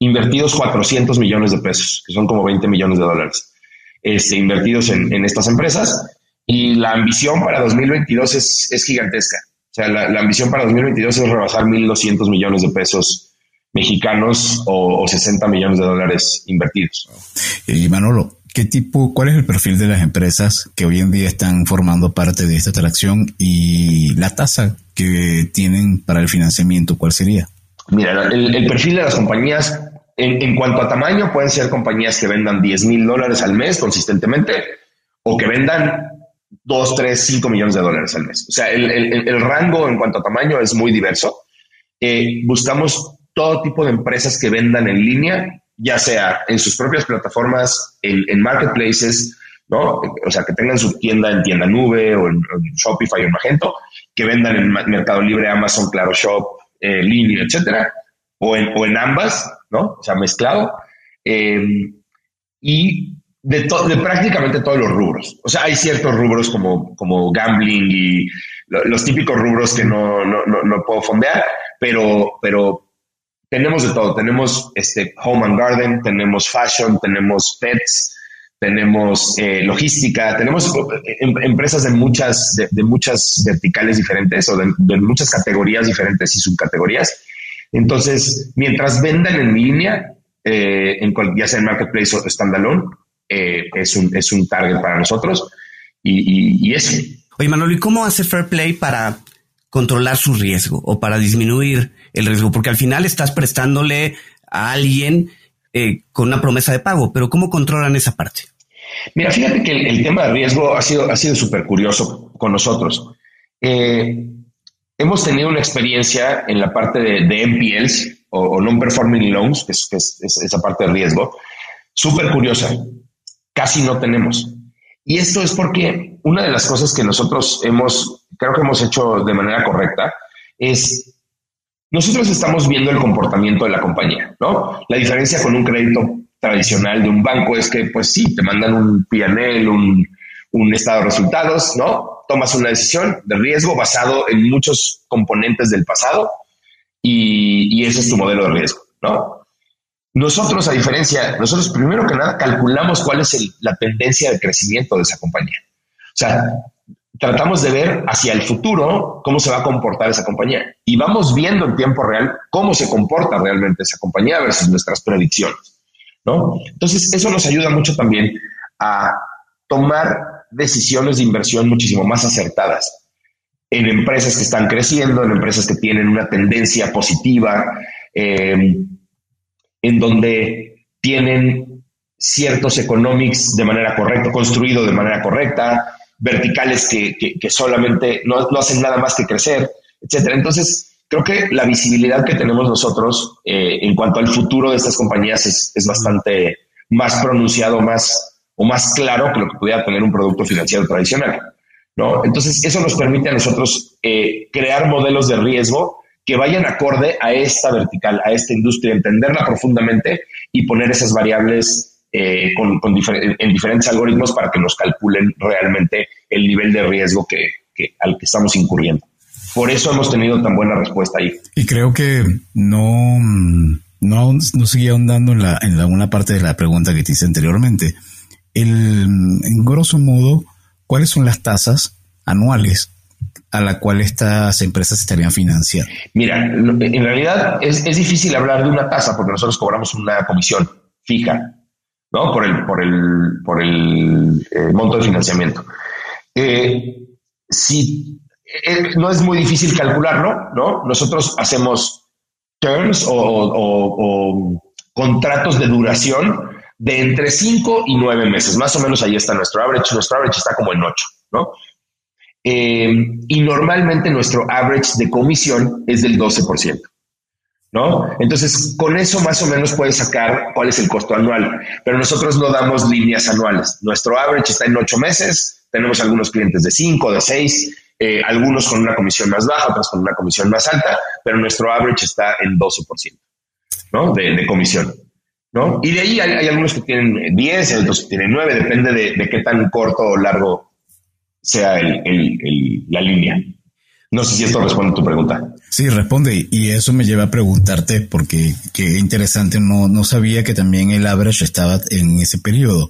invertidos 400 millones de pesos, que son como 20 millones de dólares, este, invertidos en, en estas empresas. Y la ambición para 2022 es, es gigantesca. O sea, la, la ambición para 2022 es rebasar 1.200 millones de pesos mexicanos o, 60 millones de dólares invertidos. Y Manolo, ¿qué tipo, cuál es el perfil de las empresas que hoy en día están formando parte de esta atracción y la tasa que tienen para el financiamiento, cuál sería? Mira, el, perfil de las compañías en, cuanto a tamaño pueden ser compañías que vendan 10 mil dólares al mes consistentemente o que vendan 2, 3, 5 millones de dólares al mes. O sea, el, rango en cuanto a tamaño es muy diverso. Eh, buscamos todo tipo de empresas que vendan en línea, ya sea en sus propias plataformas, en, marketplaces, ¿no? O sea, que tengan su tienda en tienda nube o en, Shopify o en Magento, que vendan en Mercado Libre, Amazon, Claro Shop, eh, Línea, etcétera, o en, o en ambas, ¿no? O sea, mezclado. Eh, y de, de prácticamente todos los rubros. O sea, hay ciertos rubros como, como gambling y los típicos rubros que no, no, no, puedo fondear, pero, pero tenemos de todo. Tenemos este home and garden, tenemos fashion, tenemos pets, tenemos eh, logística, tenemos eh, em, empresas de muchas, de, muchas verticales diferentes o de, muchas categorías diferentes y subcategorías. Entonces, mientras vendan en línea, eh, en ya sea en marketplace o standalone, es, un, es un target para nosotros y, y eso. Oye, Manolo, ¿y cómo hace Fair Play para controlar su riesgo o para disminuir el riesgo? Porque al final estás prestándole a alguien eh, con una promesa de pago, pero ¿cómo controlan esa parte? Mira, fíjate que el, tema de riesgo ha sido ha sido súper curioso con nosotros. Eh, hemos tenido una experiencia en la parte de, NPLs o, non-performing loans, que es, esa parte de riesgo, súper curiosa. Casi no tenemos. Y esto es porque una de las cosas que nosotros hemos, creo que hemos hecho de manera correcta, es nosotros estamos viendo el comportamiento de la compañía, ¿no? La diferencia con un crédito tradicional de un banco es que, pues sí, te mandan un PNL, un estado de resultados, ¿no? Tomas una decisión de riesgo basado en muchos componentes del pasado y, ese es tu modelo de riesgo, ¿no? Nosotros, a diferencia, nosotros primero que nada calculamos cuál es la tendencia de crecimiento de esa compañía. O sea, tratamos de ver hacia el futuro cómo se va a comportar esa compañía y vamos viendo en tiempo real cómo se comporta realmente esa compañía versus nuestras predicciones, ¿no? Entonces, eso nos ayuda mucho también a tomar decisiones de inversión muchísimo más acertadas en empresas que están creciendo, en empresas que tienen una tendencia positiva, eh, en donde tienen ciertos economics de manera correcta, construido de manera correcta, verticales que, solamente no, hacen nada más que crecer, etcétera. Entonces, creo que la visibilidad que tenemos nosotros eh, en cuanto al futuro de estas compañías es, bastante más pronunciado, más o más claro que lo que pudiera tener un producto financiero tradicional. ¿no? Entonces, eso nos permite a nosotros eh, crear modelos de riesgo que vayan acorde a esta vertical, a esta industria, entenderla profundamente y poner esas variables eh, en diferentes algoritmos para que nos calculen realmente el nivel de riesgo que, al que estamos incurriendo. Por eso hemos tenido tan buena respuesta ahí. Y creo que no, no, no seguía ahondando en, la, en la, parte de la pregunta que te hice anteriormente. En grosso modo, ¿cuáles son las tasas anuales a la cual estas empresas estarían financiando? Mira, en realidad es, difícil hablar de una tasa porque nosotros cobramos una comisión fija, ¿no? Por el, por el, por el eh, monto de financiamiento. Eh, si eh, no es muy difícil calcularlo, ¿no? Nosotros hacemos terms o, contratos de duración de entre 5 y 9 meses. Más o menos ahí está nuestro average. Nuestro average está como en 8, ¿no? Eh, y normalmente nuestro average de comisión es del 12%. ¿No? Entonces, con eso más o menos puedes sacar cuál es el costo anual, pero nosotros no damos líneas anuales. Nuestro average está en ocho meses, tenemos algunos clientes de cinco, de seis, eh, algunos con una comisión más baja, otros con una comisión más alta, pero nuestro average está en 12%, ¿no? De, comisión, ¿no? Y de ahí hay, algunos que tienen 10, otros que tienen 9, depende de, de qué tan corto o largo sea el, la línea. No sé si esto responde a tu pregunta. Sí, responde. Y eso me lleva a preguntarte, porque qué interesante, no, no sabía que también el average estaba en ese periodo.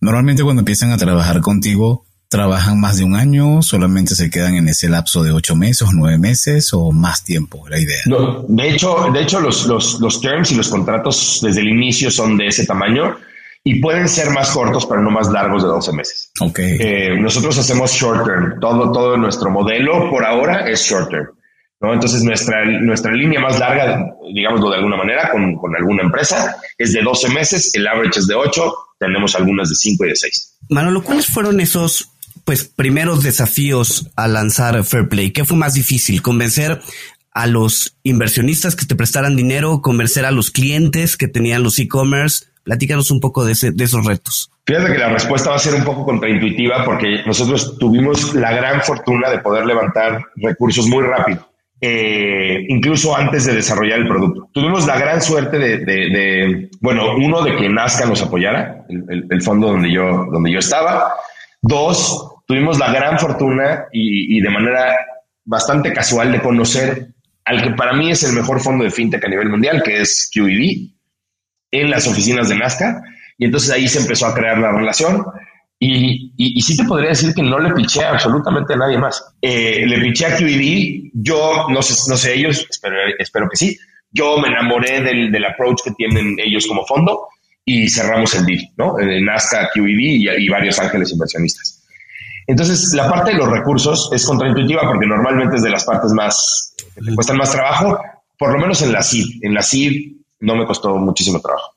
Normalmente cuando empiezan a trabajar contigo, ¿trabajan más de un año? ¿Solamente se quedan en ese lapso de ocho meses, nueve meses o más tiempo? La idea. No, de hecho, de hecho los, los, los terms y los contratos desde el inicio son de ese tamaño y pueden ser más cortos, pero no más largos de 12 meses. Okay. Eh, nosotros hacemos short term. Todo, todo nuestro modelo por ahora es short term. ¿no? Entonces, nuestra, nuestra línea más larga, digámoslo de alguna manera, con, con alguna empresa, es de 12 meses. El average es de 8. Tenemos algunas de 5 y de 6. Manolo, ¿cuáles fueron esos pues primeros desafíos a lanzar Fairplay? ¿Qué fue más difícil? ¿Convencer a los inversionistas que te prestaran dinero? ¿Convencer a los clientes que tenían los e-commerce? Platícanos un poco de, ese, de esos retos. Fíjate que la respuesta va a ser un poco contraintuitiva porque nosotros tuvimos la gran fortuna de poder levantar recursos muy rápido, eh, incluso antes de desarrollar el producto. Tuvimos la gran suerte de, bueno, uno, de que Nazca nos apoyara, el, fondo donde yo, donde yo estaba. Dos, tuvimos la gran fortuna y, y de manera bastante casual de conocer al que para mí es el mejor fondo de fintech a nivel mundial, que es QED, en las oficinas de Nazca. Y entonces ahí se empezó a crear la relación. Y, y, sí te podría decir que no le piché absolutamente a nadie más. Eh, le piché a QED, yo no sé, no sé ellos, espero, espero que sí. Yo me enamoré del, del approach que tienen ellos como fondo y cerramos el deal, ¿no? En Nazca, QED y, y varios ángeles inversionistas. Entonces, la parte de los recursos es contraintuitiva porque normalmente es de las partes más que cuestan más trabajo, por lo menos en la CID. En la CID no me costó muchísimo trabajo.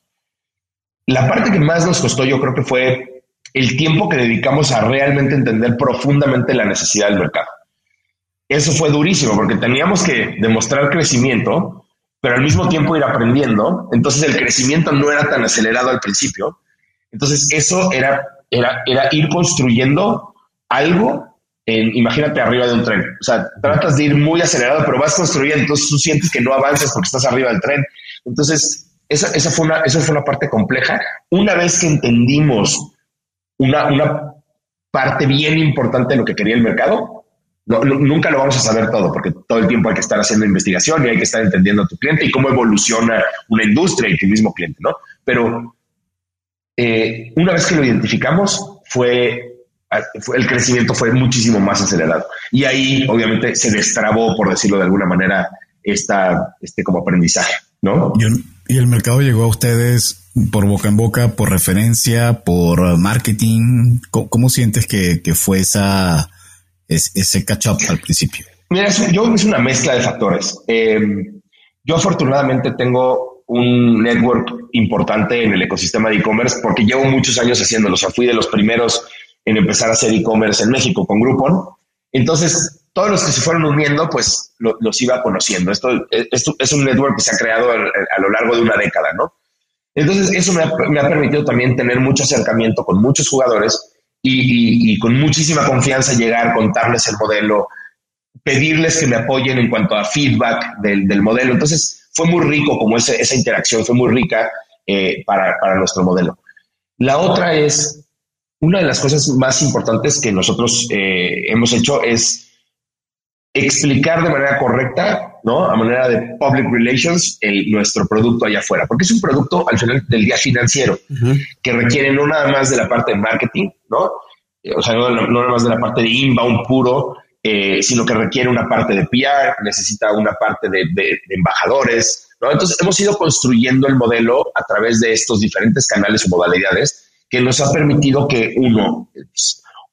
La parte que más nos costó yo creo que fue el tiempo que dedicamos a realmente entender profundamente la necesidad del mercado. Eso fue durísimo porque teníamos que demostrar crecimiento, pero al mismo tiempo ir aprendiendo. Entonces el crecimiento no era tan acelerado al principio. Entonces eso era, era, era ir construyendo algo imagínate arriba de un tren. O sea, tratas de ir muy acelerado, pero vas construyendo, entonces tú sientes que no avanzas porque estás arriba del tren. Entonces, esa, esa, fue, una, esa fue una parte compleja. Una vez que entendimos una, una parte bien importante de lo que quería el mercado, nunca lo vamos a saber todo, porque todo el tiempo hay que estar haciendo investigación y hay que estar entendiendo a tu cliente y cómo evoluciona una industria y tu mismo cliente, ¿no? Pero eh, una vez que lo identificamos, fue el crecimiento fue muchísimo más acelerado. Y ahí, obviamente, se destrabó, por decirlo de alguna manera, esta, este como aprendizaje, ¿no? Y el mercado llegó a ustedes por boca en boca, por referencia, por marketing. ¿Cómo, sientes que, fue esa, ese catch-up al principio? Mira, yo es una mezcla de factores. Em, yo afortunadamente tengo un network importante en el ecosistema de e-commerce porque llevo muchos años haciéndolo. O sea, fui de los primeros en empezar a hacer e-commerce en México con Groupon. Entonces, todos los que se fueron uniendo, pues los iba conociendo. Esto, esto, es un network que se ha creado a, lo largo de una década, ¿no? Entonces, eso me ha, permitido también tener mucho acercamiento con muchos jugadores y, con muchísima confianza llegar, contarles el modelo, pedirles que me apoyen en cuanto a feedback del, modelo. Entonces, fue muy rico como esa interacción, fue muy rica eh, para nuestro modelo. La otra es una de las cosas más importantes que nosotros eh, hemos hecho es explicar de manera correcta, ¿no? A manera de public relations, nuestro producto allá afuera, porque es un producto al final del día financiero que requiere no nada más de la parte de marketing, ¿no? Eh, o sea, no, nada más de la parte de inbound puro, eh, sino que requiere una parte de PR, necesita una parte de, de embajadores, ¿no? Entonces hemos ido construyendo el modelo a través de estos diferentes canales o modalidades que nos ha permitido que uno,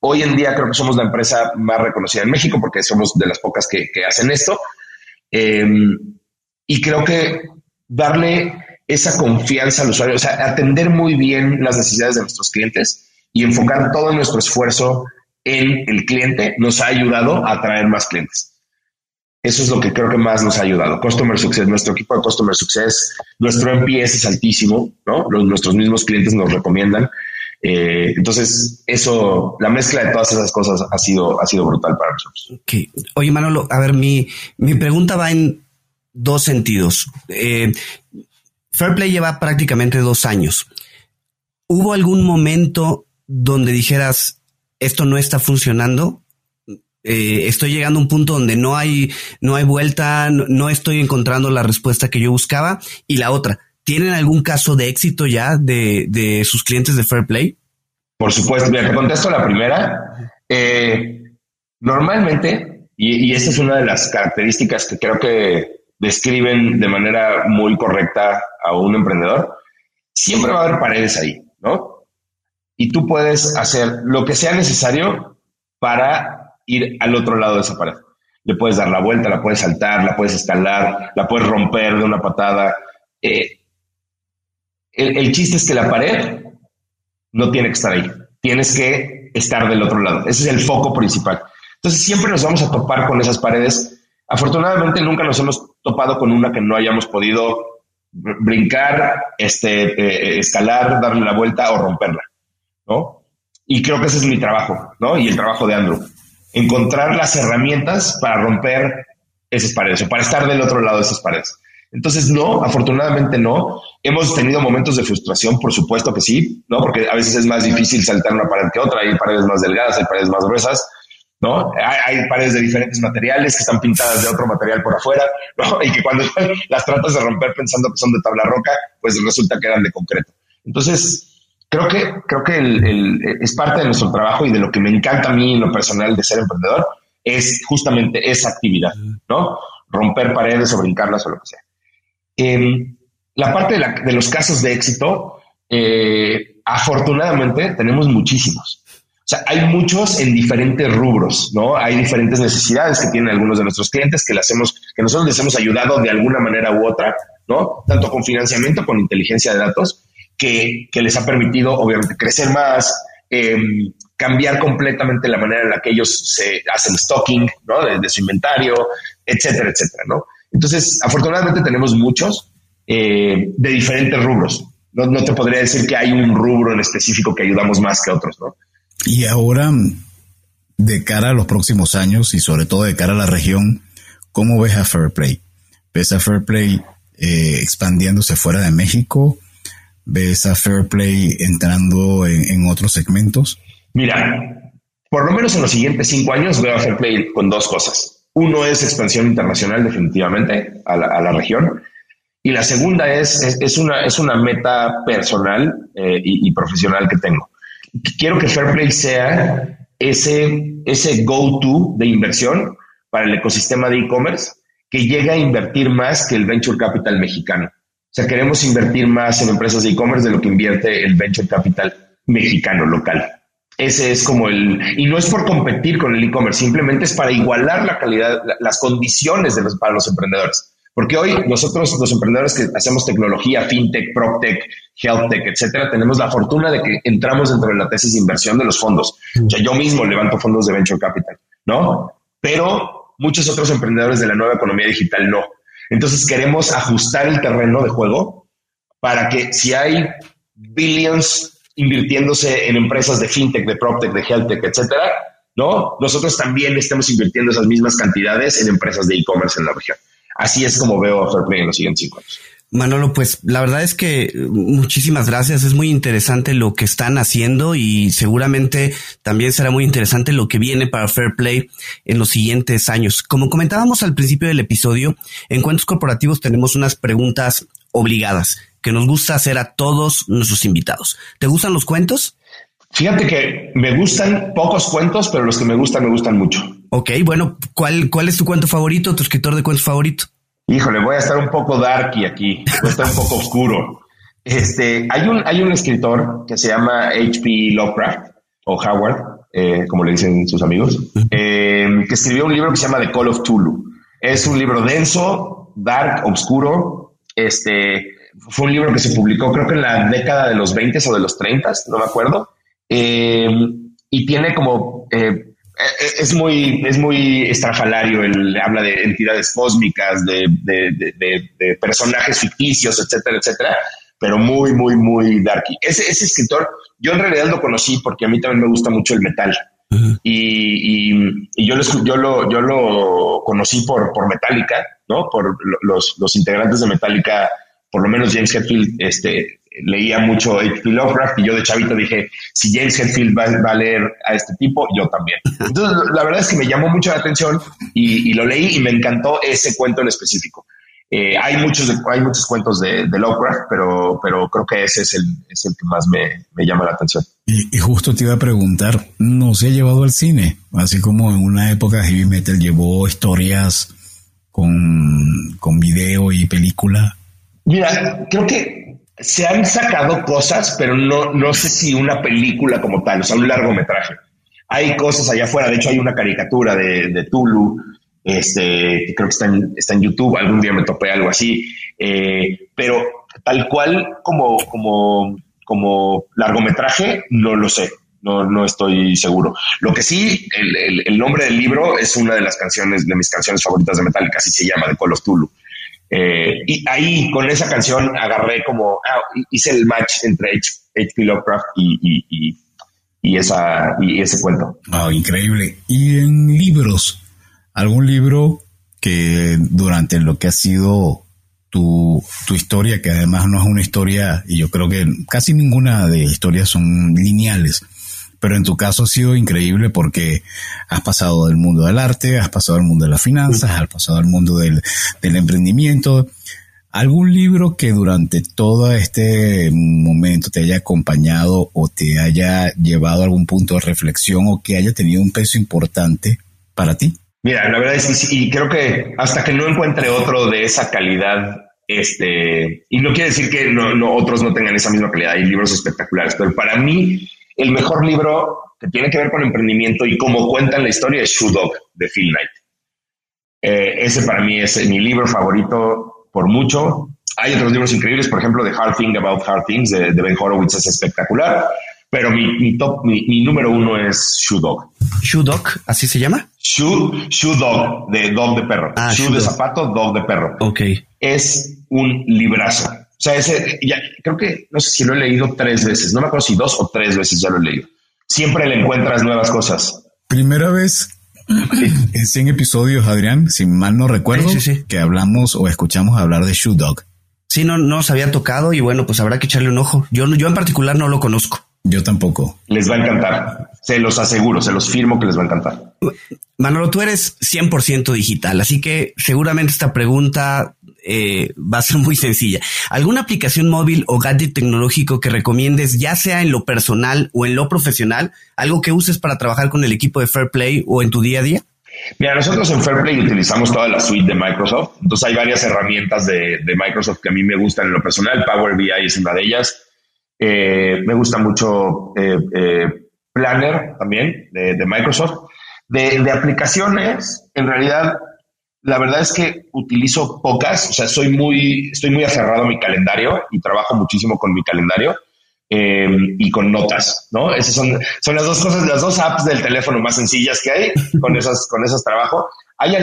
hoy en día creo que somos la empresa más reconocida en México porque somos de las pocas que, hacen esto. Em, y creo que darle esa confianza al usuario, o sea, atender muy bien las necesidades de nuestros clientes y enfocar todo nuestro esfuerzo en el cliente nos ha ayudado a atraer más clientes. Eso es lo que creo que más nos ha ayudado. Customer Success, nuestro equipo de Customer Success, nuestro NPS es altísimo, ¿no? nuestros mismos clientes nos recomiendan. Eh, entonces, eso, la mezcla de todas esas cosas ha sido, ha sido brutal para nosotros. Oye, Manolo, a ver, mi, mi pregunta va en dos sentidos. Eh, Fairplay lleva prácticamente dos años. ¿Hubo algún momento donde dijeras, esto no está funcionando? Eh, estoy llegando a un punto donde no hay, no hay vuelta, no, estoy encontrando la respuesta que yo buscaba. Y la otra, ¿tienen algún caso de éxito ya de, sus clientes de Fair Play? Por supuesto, mira, te contesto la primera. Eh, normalmente, y, y esta es una de las características que creo que describen de manera muy correcta a un emprendedor, siempre va a haber paredes ahí, ¿no? Y tú puedes hacer lo que sea necesario para ir al otro lado de esa pared. Le puedes dar la vuelta, la puedes saltar, la puedes escalar, la puedes romper de una patada. Eh, el, chiste es que la pared no tiene que estar ahí. Tienes que estar del otro lado. Ese es el foco principal. Entonces siempre nos vamos a topar con esas paredes. Afortunadamente nunca nos hemos topado con una que no hayamos podido brincar, este, eh, escalar, darle la vuelta o romperla, ¿no? Y creo que ese es mi trabajo, ¿no? Y el trabajo de Andrew. Encontrar las herramientas para romper esas paredes o para estar del otro lado de esas paredes. Entonces, no, afortunadamente no. Hemos tenido momentos de frustración, por supuesto que sí, ¿no? Porque a veces es más difícil saltar una pared que otra, hay paredes más delgadas, hay paredes más gruesas, ¿no? Hay, paredes de diferentes materiales que están pintadas de otro material por afuera, ¿no? Y que cuando las tratas de romper pensando que son de tabla roca, pues resulta que eran de concreto. Entonces, creo que, creo que es parte de nuestro trabajo y de lo que me encanta a mí en lo personal de ser emprendedor, es justamente esa actividad, ¿no? Romper paredes o brincarlas o lo que sea. Em, la parte de, los casos de éxito, eh, afortunadamente tenemos muchísimos. O sea, hay muchos en diferentes rubros, ¿no? Hay diferentes necesidades que tienen algunos de nuestros clientes que, les hemos, que nosotros les hemos ayudado de alguna manera u otra, ¿no? Tanto con financiamiento, con inteligencia de datos, que, que les ha permitido, obviamente, crecer más, em, cambiar completamente la manera en la que ellos se hacen stocking, ¿no? De, su inventario, etcétera, etcétera, ¿no? Entonces, afortunadamente tenemos muchos eh, de diferentes rubros. No, no te podría decir que hay un rubro en específico que ayudamos más que otros, ¿no? Y ahora, de cara a los próximos años y sobre todo de cara a la región, ¿cómo ves a Fairplay? ¿Ves a Fairplay eh, expandiéndose fuera de México? ¿Ves a Fairplay entrando en, otros segmentos? Mira, por lo menos en los siguientes cinco años veo a Fairplay con dos cosas. Uno es expansión internacional definitivamente a la, región. Y la segunda es, es, una, es una meta personal eh, y, profesional que tengo quiero que Fairplay sea ese, ese go-to de inversión para el ecosistema de e-commerce que llega a invertir más que el venture capital mexicano. O sea, queremos invertir más en empresas de e-commerce de lo que invierte el venture capital mexicano local. Ese es como el, y no es por competir con el e-commerce, simplemente es para igualar la calidad, las condiciones de los, para los emprendedores. Porque hoy nosotros, los emprendedores que hacemos tecnología, fintech, proptech, healthtech, etcétera, tenemos la fortuna de que entramos dentro de la tesis de inversión de los fondos. O sea, yo mismo levanto fondos de venture capital, ¿no? Pero muchos otros emprendedores de la nueva economía digital no. Entonces queremos ajustar el terreno de juego para que si hay billions invirtiéndose en empresas de fintech, de proptech, de healthtech, etcétera, ¿no? Nosotros también estamos invirtiendo esas mismas cantidades en empresas de e-commerce en la región. Así es como veo a Fairplay en los siguientes cinco años. Manolo, pues la verdad es que muchísimas gracias. Es muy interesante lo que están haciendo y seguramente también será muy interesante lo que viene para Fairplay en los siguientes años. Como comentábamos al principio del episodio, en cuentos corporativos tenemos unas preguntas obligadas que nos gusta hacer a todos nuestros invitados. ¿Te gustan los cuentos? Fíjate que me gustan pocos cuentos, pero los que me gustan me gustan mucho. Ok, bueno, ¿cuál, cuál es tu cuento favorito, tu escritor de cuentos favorito? Híjole, voy a estar un poco darky aquí, voy a estar un poco oscuro. Este, hay un, hay un escritor que se llama H.P. Lovecraft o Howard, eh, como le dicen sus amigos, eh, que escribió un libro que se llama The Call of Tulu. Es un libro denso, dark, oscuro. Este, fue un libro que se publicó creo que en la década de los 20 o de los 30, no me acuerdo. Eh, y tiene como eh, eh, es muy, es muy estrafalario, él habla de entidades cósmicas, de, personajes ficticios, etcétera, etcétera, pero muy, muy, muy darky. Ese, ese escritor, yo en realidad lo conocí porque a mí también me gusta mucho el metal. y, yo, lo, yo, lo, yo lo conocí por, por Metallica, ¿no? Por los, los integrantes de Metallica, por lo menos James Hetfield, este, leía mucho H.P. Lovecraft y yo de chavito dije, si James Hetfield va, a leer a este tipo, yo también. Entonces, la verdad es que me llamó mucho la atención y, lo leí y me encantó ese cuento en específico. Eh, hay, muchos, hay muchos cuentos de, Lovecraft, pero, pero creo que ese es el, es el que más me, me llama la atención. Y, justo te iba a preguntar, ¿no se ha llevado al cine? Así como en una época Heavy Metal llevó historias con, con video y película. Mira, creo que se han sacado cosas, pero no, no sé si una película como tal, o sea, un largometraje. Hay cosas allá afuera, de hecho hay una caricatura de, de Tulu, este, que creo que está en, está en YouTube, algún día me topé algo así, eh, pero tal cual como, como, como largometraje, no lo sé, no, no estoy seguro. Lo que sí, el, el, nombre del libro es una de las canciones, de mis canciones favoritas de Metallica, así se llama, de Call of Tulu. Eh, y ahí con esa canción agarré como, ah, hice el match entre H.P. Lovecraft y, y, y, esa, y ese cuento. Wow, increíble. ¿Y en libros? ¿Algún libro que durante lo que ha sido tu, tu historia, que además no es una historia, y yo creo que casi ninguna de historias son lineales, pero en tu caso ha sido increíble porque has pasado del mundo del arte, has pasado al mundo de las finanzas, has pasado al mundo del, del emprendimiento. ¿Algún libro que durante todo este momento te haya acompañado o te haya llevado a algún punto de reflexión o que haya tenido un peso importante para ti? Mira, la verdad es que y creo que hasta que no encuentre otro de esa calidad, este, y no quiere decir que no, otros no tengan esa misma calidad, hay libros espectaculares, pero para mí el mejor libro que tiene que ver con emprendimiento y cómo cuentan la historia es Shoe Dog de Phil Knight. Eh, ese para mí es mi libro favorito por mucho. Hay otros libros increíbles, por ejemplo, The Hard Thing About Hard Things de, Ben Horowitz es espectacular, pero mi, top, mi, número uno es Shoe Dog. ¿Shoe Dog? ¿Así se llama? Shoe, shoe Dog, de dog de perro. Ah, shoe, de zapato, dog de perro. Ok. Es un librazo. O sea, ese, ya, creo que, no sé si lo he leído tres veces, no me acuerdo si dos o tres veces ya lo he leído. Siempre le encuentras nuevas cosas. Primera vez en 100 episodios, Adrián, si mal no recuerdo, que hablamos o escuchamos hablar de Shoe Dog. Sí, no, no se había tocado y bueno, pues habrá que echarle un ojo. Yo, yo en particular no lo conozco. Yo tampoco. Les va a encantar. Se los aseguro, se los firmo que les va a encantar. Manolo, tú eres 100% digital, así que seguramente esta pregunta eh, va a ser muy sencilla. ¿Alguna aplicación móvil o gadget tecnológico que recomiendes, ya sea en lo personal o en lo profesional, algo que uses para trabajar con el equipo de Fairplay o en tu día a día? Mira, nosotros en Fairplay utilizamos toda la suite de Microsoft, entonces hay varias herramientas de, Microsoft que a mí me gustan en lo personal, Power BI es una de ellas, eh, me gusta mucho eh, Planner también de, Microsoft. de, aplicaciones, en realidad la verdad es que utilizo pocas, o sea, soy muy, estoy muy aferrado a mi calendario y trabajo muchísimo con mi calendario em, y con notas, ¿no? Esas son, son las dos cosas, las dos apps del teléfono más sencillas que hay, con esas, con esas trabajo. Hay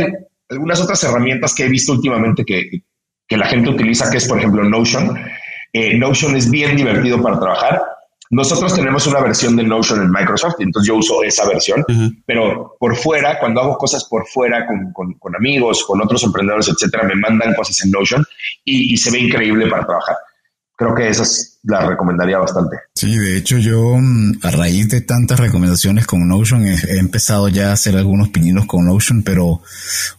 algunas otras herramientas que he visto últimamente que, que la gente utiliza, que es, por ejemplo, Notion. Eh, Notion es bien divertido para trabajar nosotros tenemos una versión de Notion en Microsoft, entonces yo uso esa versión, pero por fuera, cuando hago cosas por fuera con, amigos, con otros emprendedores, etcétera, me mandan cosas en Notion y, se ve increíble para trabajar. Creo que esas las recomendaría bastante. Sí, de hecho yo mm, a raíz de tantas recomendaciones con Notion he, empezado ya a hacer algunos pininos con Notion, pero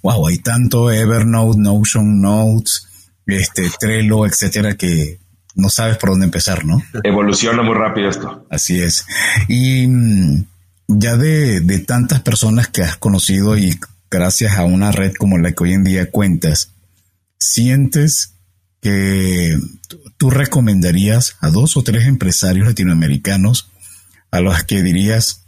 wow, hay tanto Evernote, Notion Notes, este Trello, etcétera, que no sabes por dónde empezar, ¿no? Evoluciona muy rápido esto. Así es. Y mm, ya de, tantas personas que has conocido y gracias a una red como la que hoy en día cuentas, ¿sientes que tú recomendarías a dos o tres empresarios latinoamericanos a los que dirías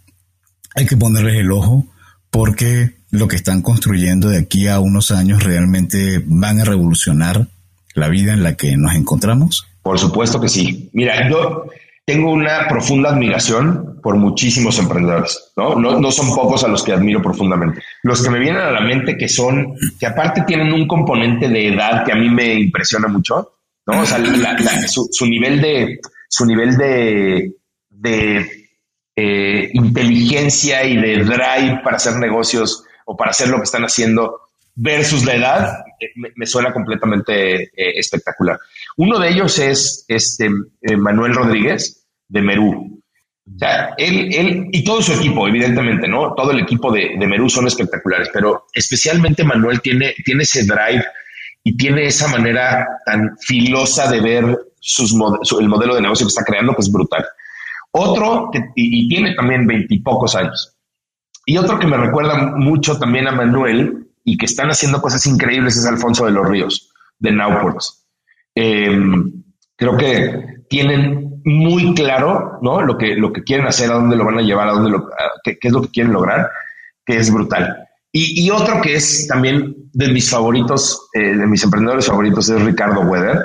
hay que ponerles el ojo porque lo que están construyendo de aquí a unos años realmente van a revolucionar la vida en la que nos encontramos? Por supuesto que sí. Mira, yo tengo una profunda admiración por muchísimos emprendedores, ¿no? ¿no? son pocos a los que admiro profundamente. Los que me vienen a la mente que son, que aparte tienen un componente de edad que a mí me impresiona mucho, ¿no? O sea, su, nivel de, su nivel de, de eh, inteligencia y de drive para hacer negocios o para hacer lo que están haciendo versus la edad, eh, me, suena completamente eh, espectacular. Uno de ellos es este, eh, Manuel Rodríguez de Merú. O sea, él, él y todo su equipo, evidentemente, ¿no? Todo el equipo de, de Merú son espectaculares, pero especialmente Manuel tiene, tiene ese drive y tiene esa manera tan filosa de ver sus, el modelo de negocio que está creando, que es brutal. Otro, y, tiene también veintipocos años. Y otro que me recuerda mucho también a Manuel y que están haciendo cosas increíbles es Alfonso de los Ríos, de Nowports. Em, creo que tienen muy claro ¿no? lo, que, lo que quieren hacer, a dónde lo van a llevar, a dónde lo, qué, es lo que quieren lograr, que es brutal. Y, otro que es también de mis favoritos, eh, de mis emprendedores favoritos, es Ricardo Weather,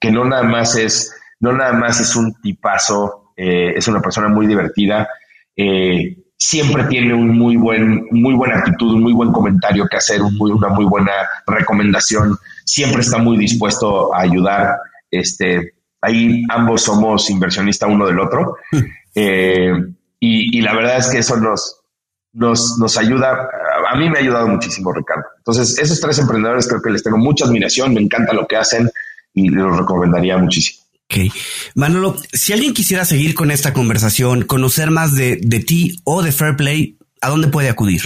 que no nada más es, no nada más es un tipazo, eh, es una persona muy divertida. Eh, siempre tiene un muy buen, muy buena actitud, un muy buen comentario que hacer, una muy buena recomendación. Siempre está muy dispuesto a ayudar. Este, ahí ambos somos inversionistas uno del otro. Eh, y, la verdad es que eso nos, nos, nos ayuda. A mí me ha ayudado muchísimo, Ricardo. Entonces, esos tres emprendedores creo que les tengo mucha admiración, me encanta lo que hacen y los recomendaría muchísimo. Ok. Manolo, si alguien quisiera seguir con esta conversación, conocer más de, de ti o de Fairplay, ¿a dónde puede acudir?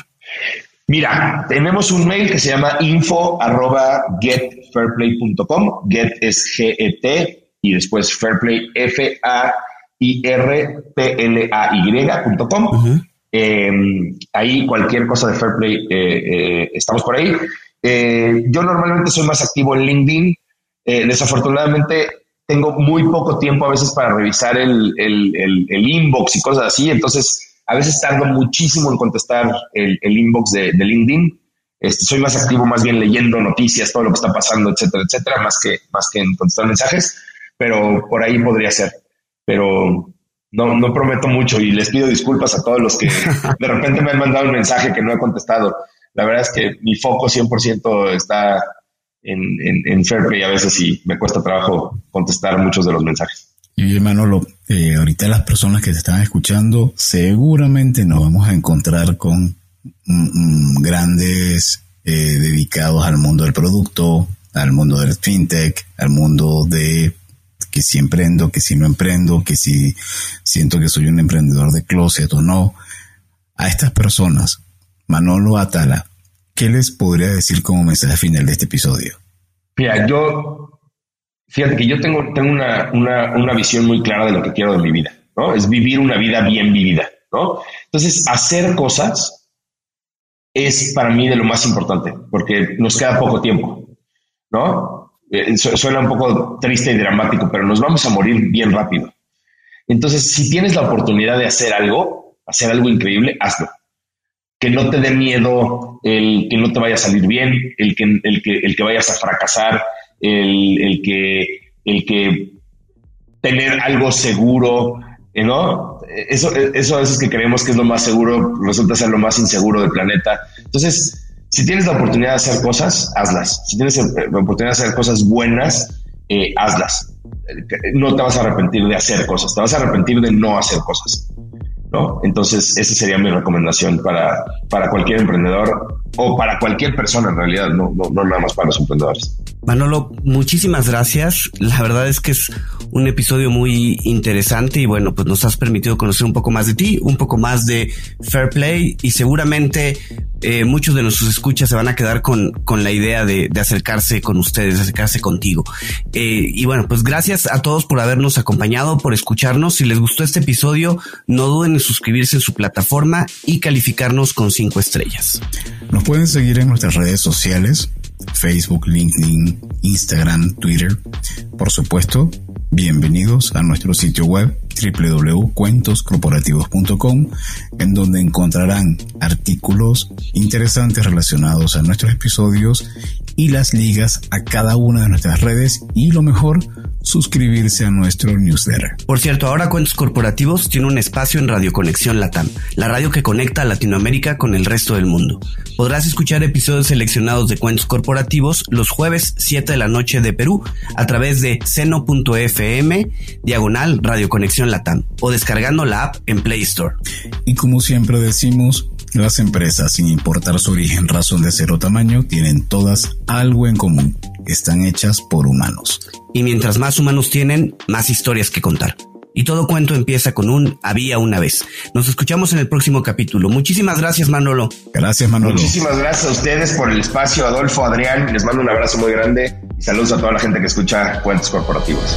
Mira, tenemos un mail que se llama info arroba getfairplay.com. Get es G-E-T y después fairplay F A I R P L A Y.com. Em, ahí cualquier cosa de Fairplay eh, eh, estamos por ahí. Eh, yo normalmente soy más activo en LinkedIn. desafortunadamente tengo muy poco tiempo a veces para revisar el, el inbox y cosas así. Entonces, a veces tardo muchísimo en contestar el, inbox de, LinkedIn. Este, soy más activo más bien leyendo noticias, todo lo que está pasando, etcétera, etcétera, más que, más que en contestar mensajes, pero por ahí podría ser. Pero no, no prometo mucho y les pido disculpas a todos los que de repente me han mandado un mensaje que no he contestado. La verdad es que mi foco 100% está en, en, en Fairplay a veces y me cuesta trabajo contestar muchos de los mensajes. Y Manolo, eh, ahorita las personas que te están escuchando, seguramente nos vamos a encontrar con mm, mm, grandes eh, dedicados al mundo del producto, al mundo del fintech, al mundo de que si emprendo, que si no emprendo, que si siento que soy un emprendedor de closet o no. A estas personas, Manolo Atala, ¿qué les podría decir como mensaje final de este episodio? Mira, yo Fíjate que yo tengo, tengo una, una, visión muy clara de lo que quiero de mi vida, ¿no? Es vivir una vida bien vivida, ¿no? Entonces, hacer cosas es para mí de lo más importante, porque nos queda poco tiempo, ¿no? Eh, suena un poco triste y dramático, pero nos vamos a morir bien rápido. Entonces, si tienes la oportunidad de hacer algo, hacer algo increíble, hazlo. Que no te dé miedo el que no te vaya a salir bien, el que, el que, el que vayas a fracasar, el, que, el que tener algo seguro, ¿no? Eso, eso a veces que creemos que es lo más seguro resulta ser lo más inseguro del planeta. Entonces, si tienes la oportunidad de hacer cosas, hazlas. Si tienes la oportunidad de hacer cosas buenas, eh, hazlas. No te vas a arrepentir de hacer cosas, te vas a arrepentir de no hacer cosas. ¿no? Entonces, esa sería mi recomendación para, para cualquier emprendedor o para cualquier persona en realidad, no, no, no nada más para los emprendedores. Manolo, muchísimas gracias. La verdad es que es un episodio muy interesante y bueno, pues nos has permitido conocer un poco más de ti, un poco más de Fair Play y seguramente eh, muchos de nuestros escuchas se van a quedar con, con la idea de, de acercarse con ustedes, de acercarse contigo. Eh, y bueno, pues gracias a todos por habernos acompañado, por escucharnos. Si les gustó este episodio, no duden en suscribirse en su plataforma y calificarnos con cinco estrellas. Nos pueden seguir en nuestras redes sociales Facebook, LinkedIn, Instagram, Twitter. Por supuesto, bienvenidos a nuestro sitio web www.cuentoscorporativos.com en donde encontrarán artículos interesantes relacionados a nuestros episodios y las ligas a cada una de nuestras redes y lo mejor, suscribirse a nuestro newsletter. Por cierto, ahora Cuentos Corporativos tiene un espacio en Radio Conexión Latam, la radio que conecta a Latinoamérica con el resto del mundo. Podrás escuchar episodios seleccionados de Cuentos Corporativos los jueves 7 de la noche de Perú a través de seno.fm, diagonal Radio Conexión Latam o descargando la app en Play Store. Y como siempre decimos, las empresas, sin importar su origen, razón de ser o tamaño, tienen todas algo en común. Están hechas por humanos. Y mientras más humanos tienen, más historias que contar. Y todo cuento empieza con un había una vez. Nos escuchamos en el próximo capítulo. Muchísimas gracias, Manolo. Gracias, Manolo. Muchísimas gracias a ustedes por el espacio, Adolfo, Adrián. Les mando un abrazo muy grande y saludos a toda la gente que escucha Cuentos Corporativos.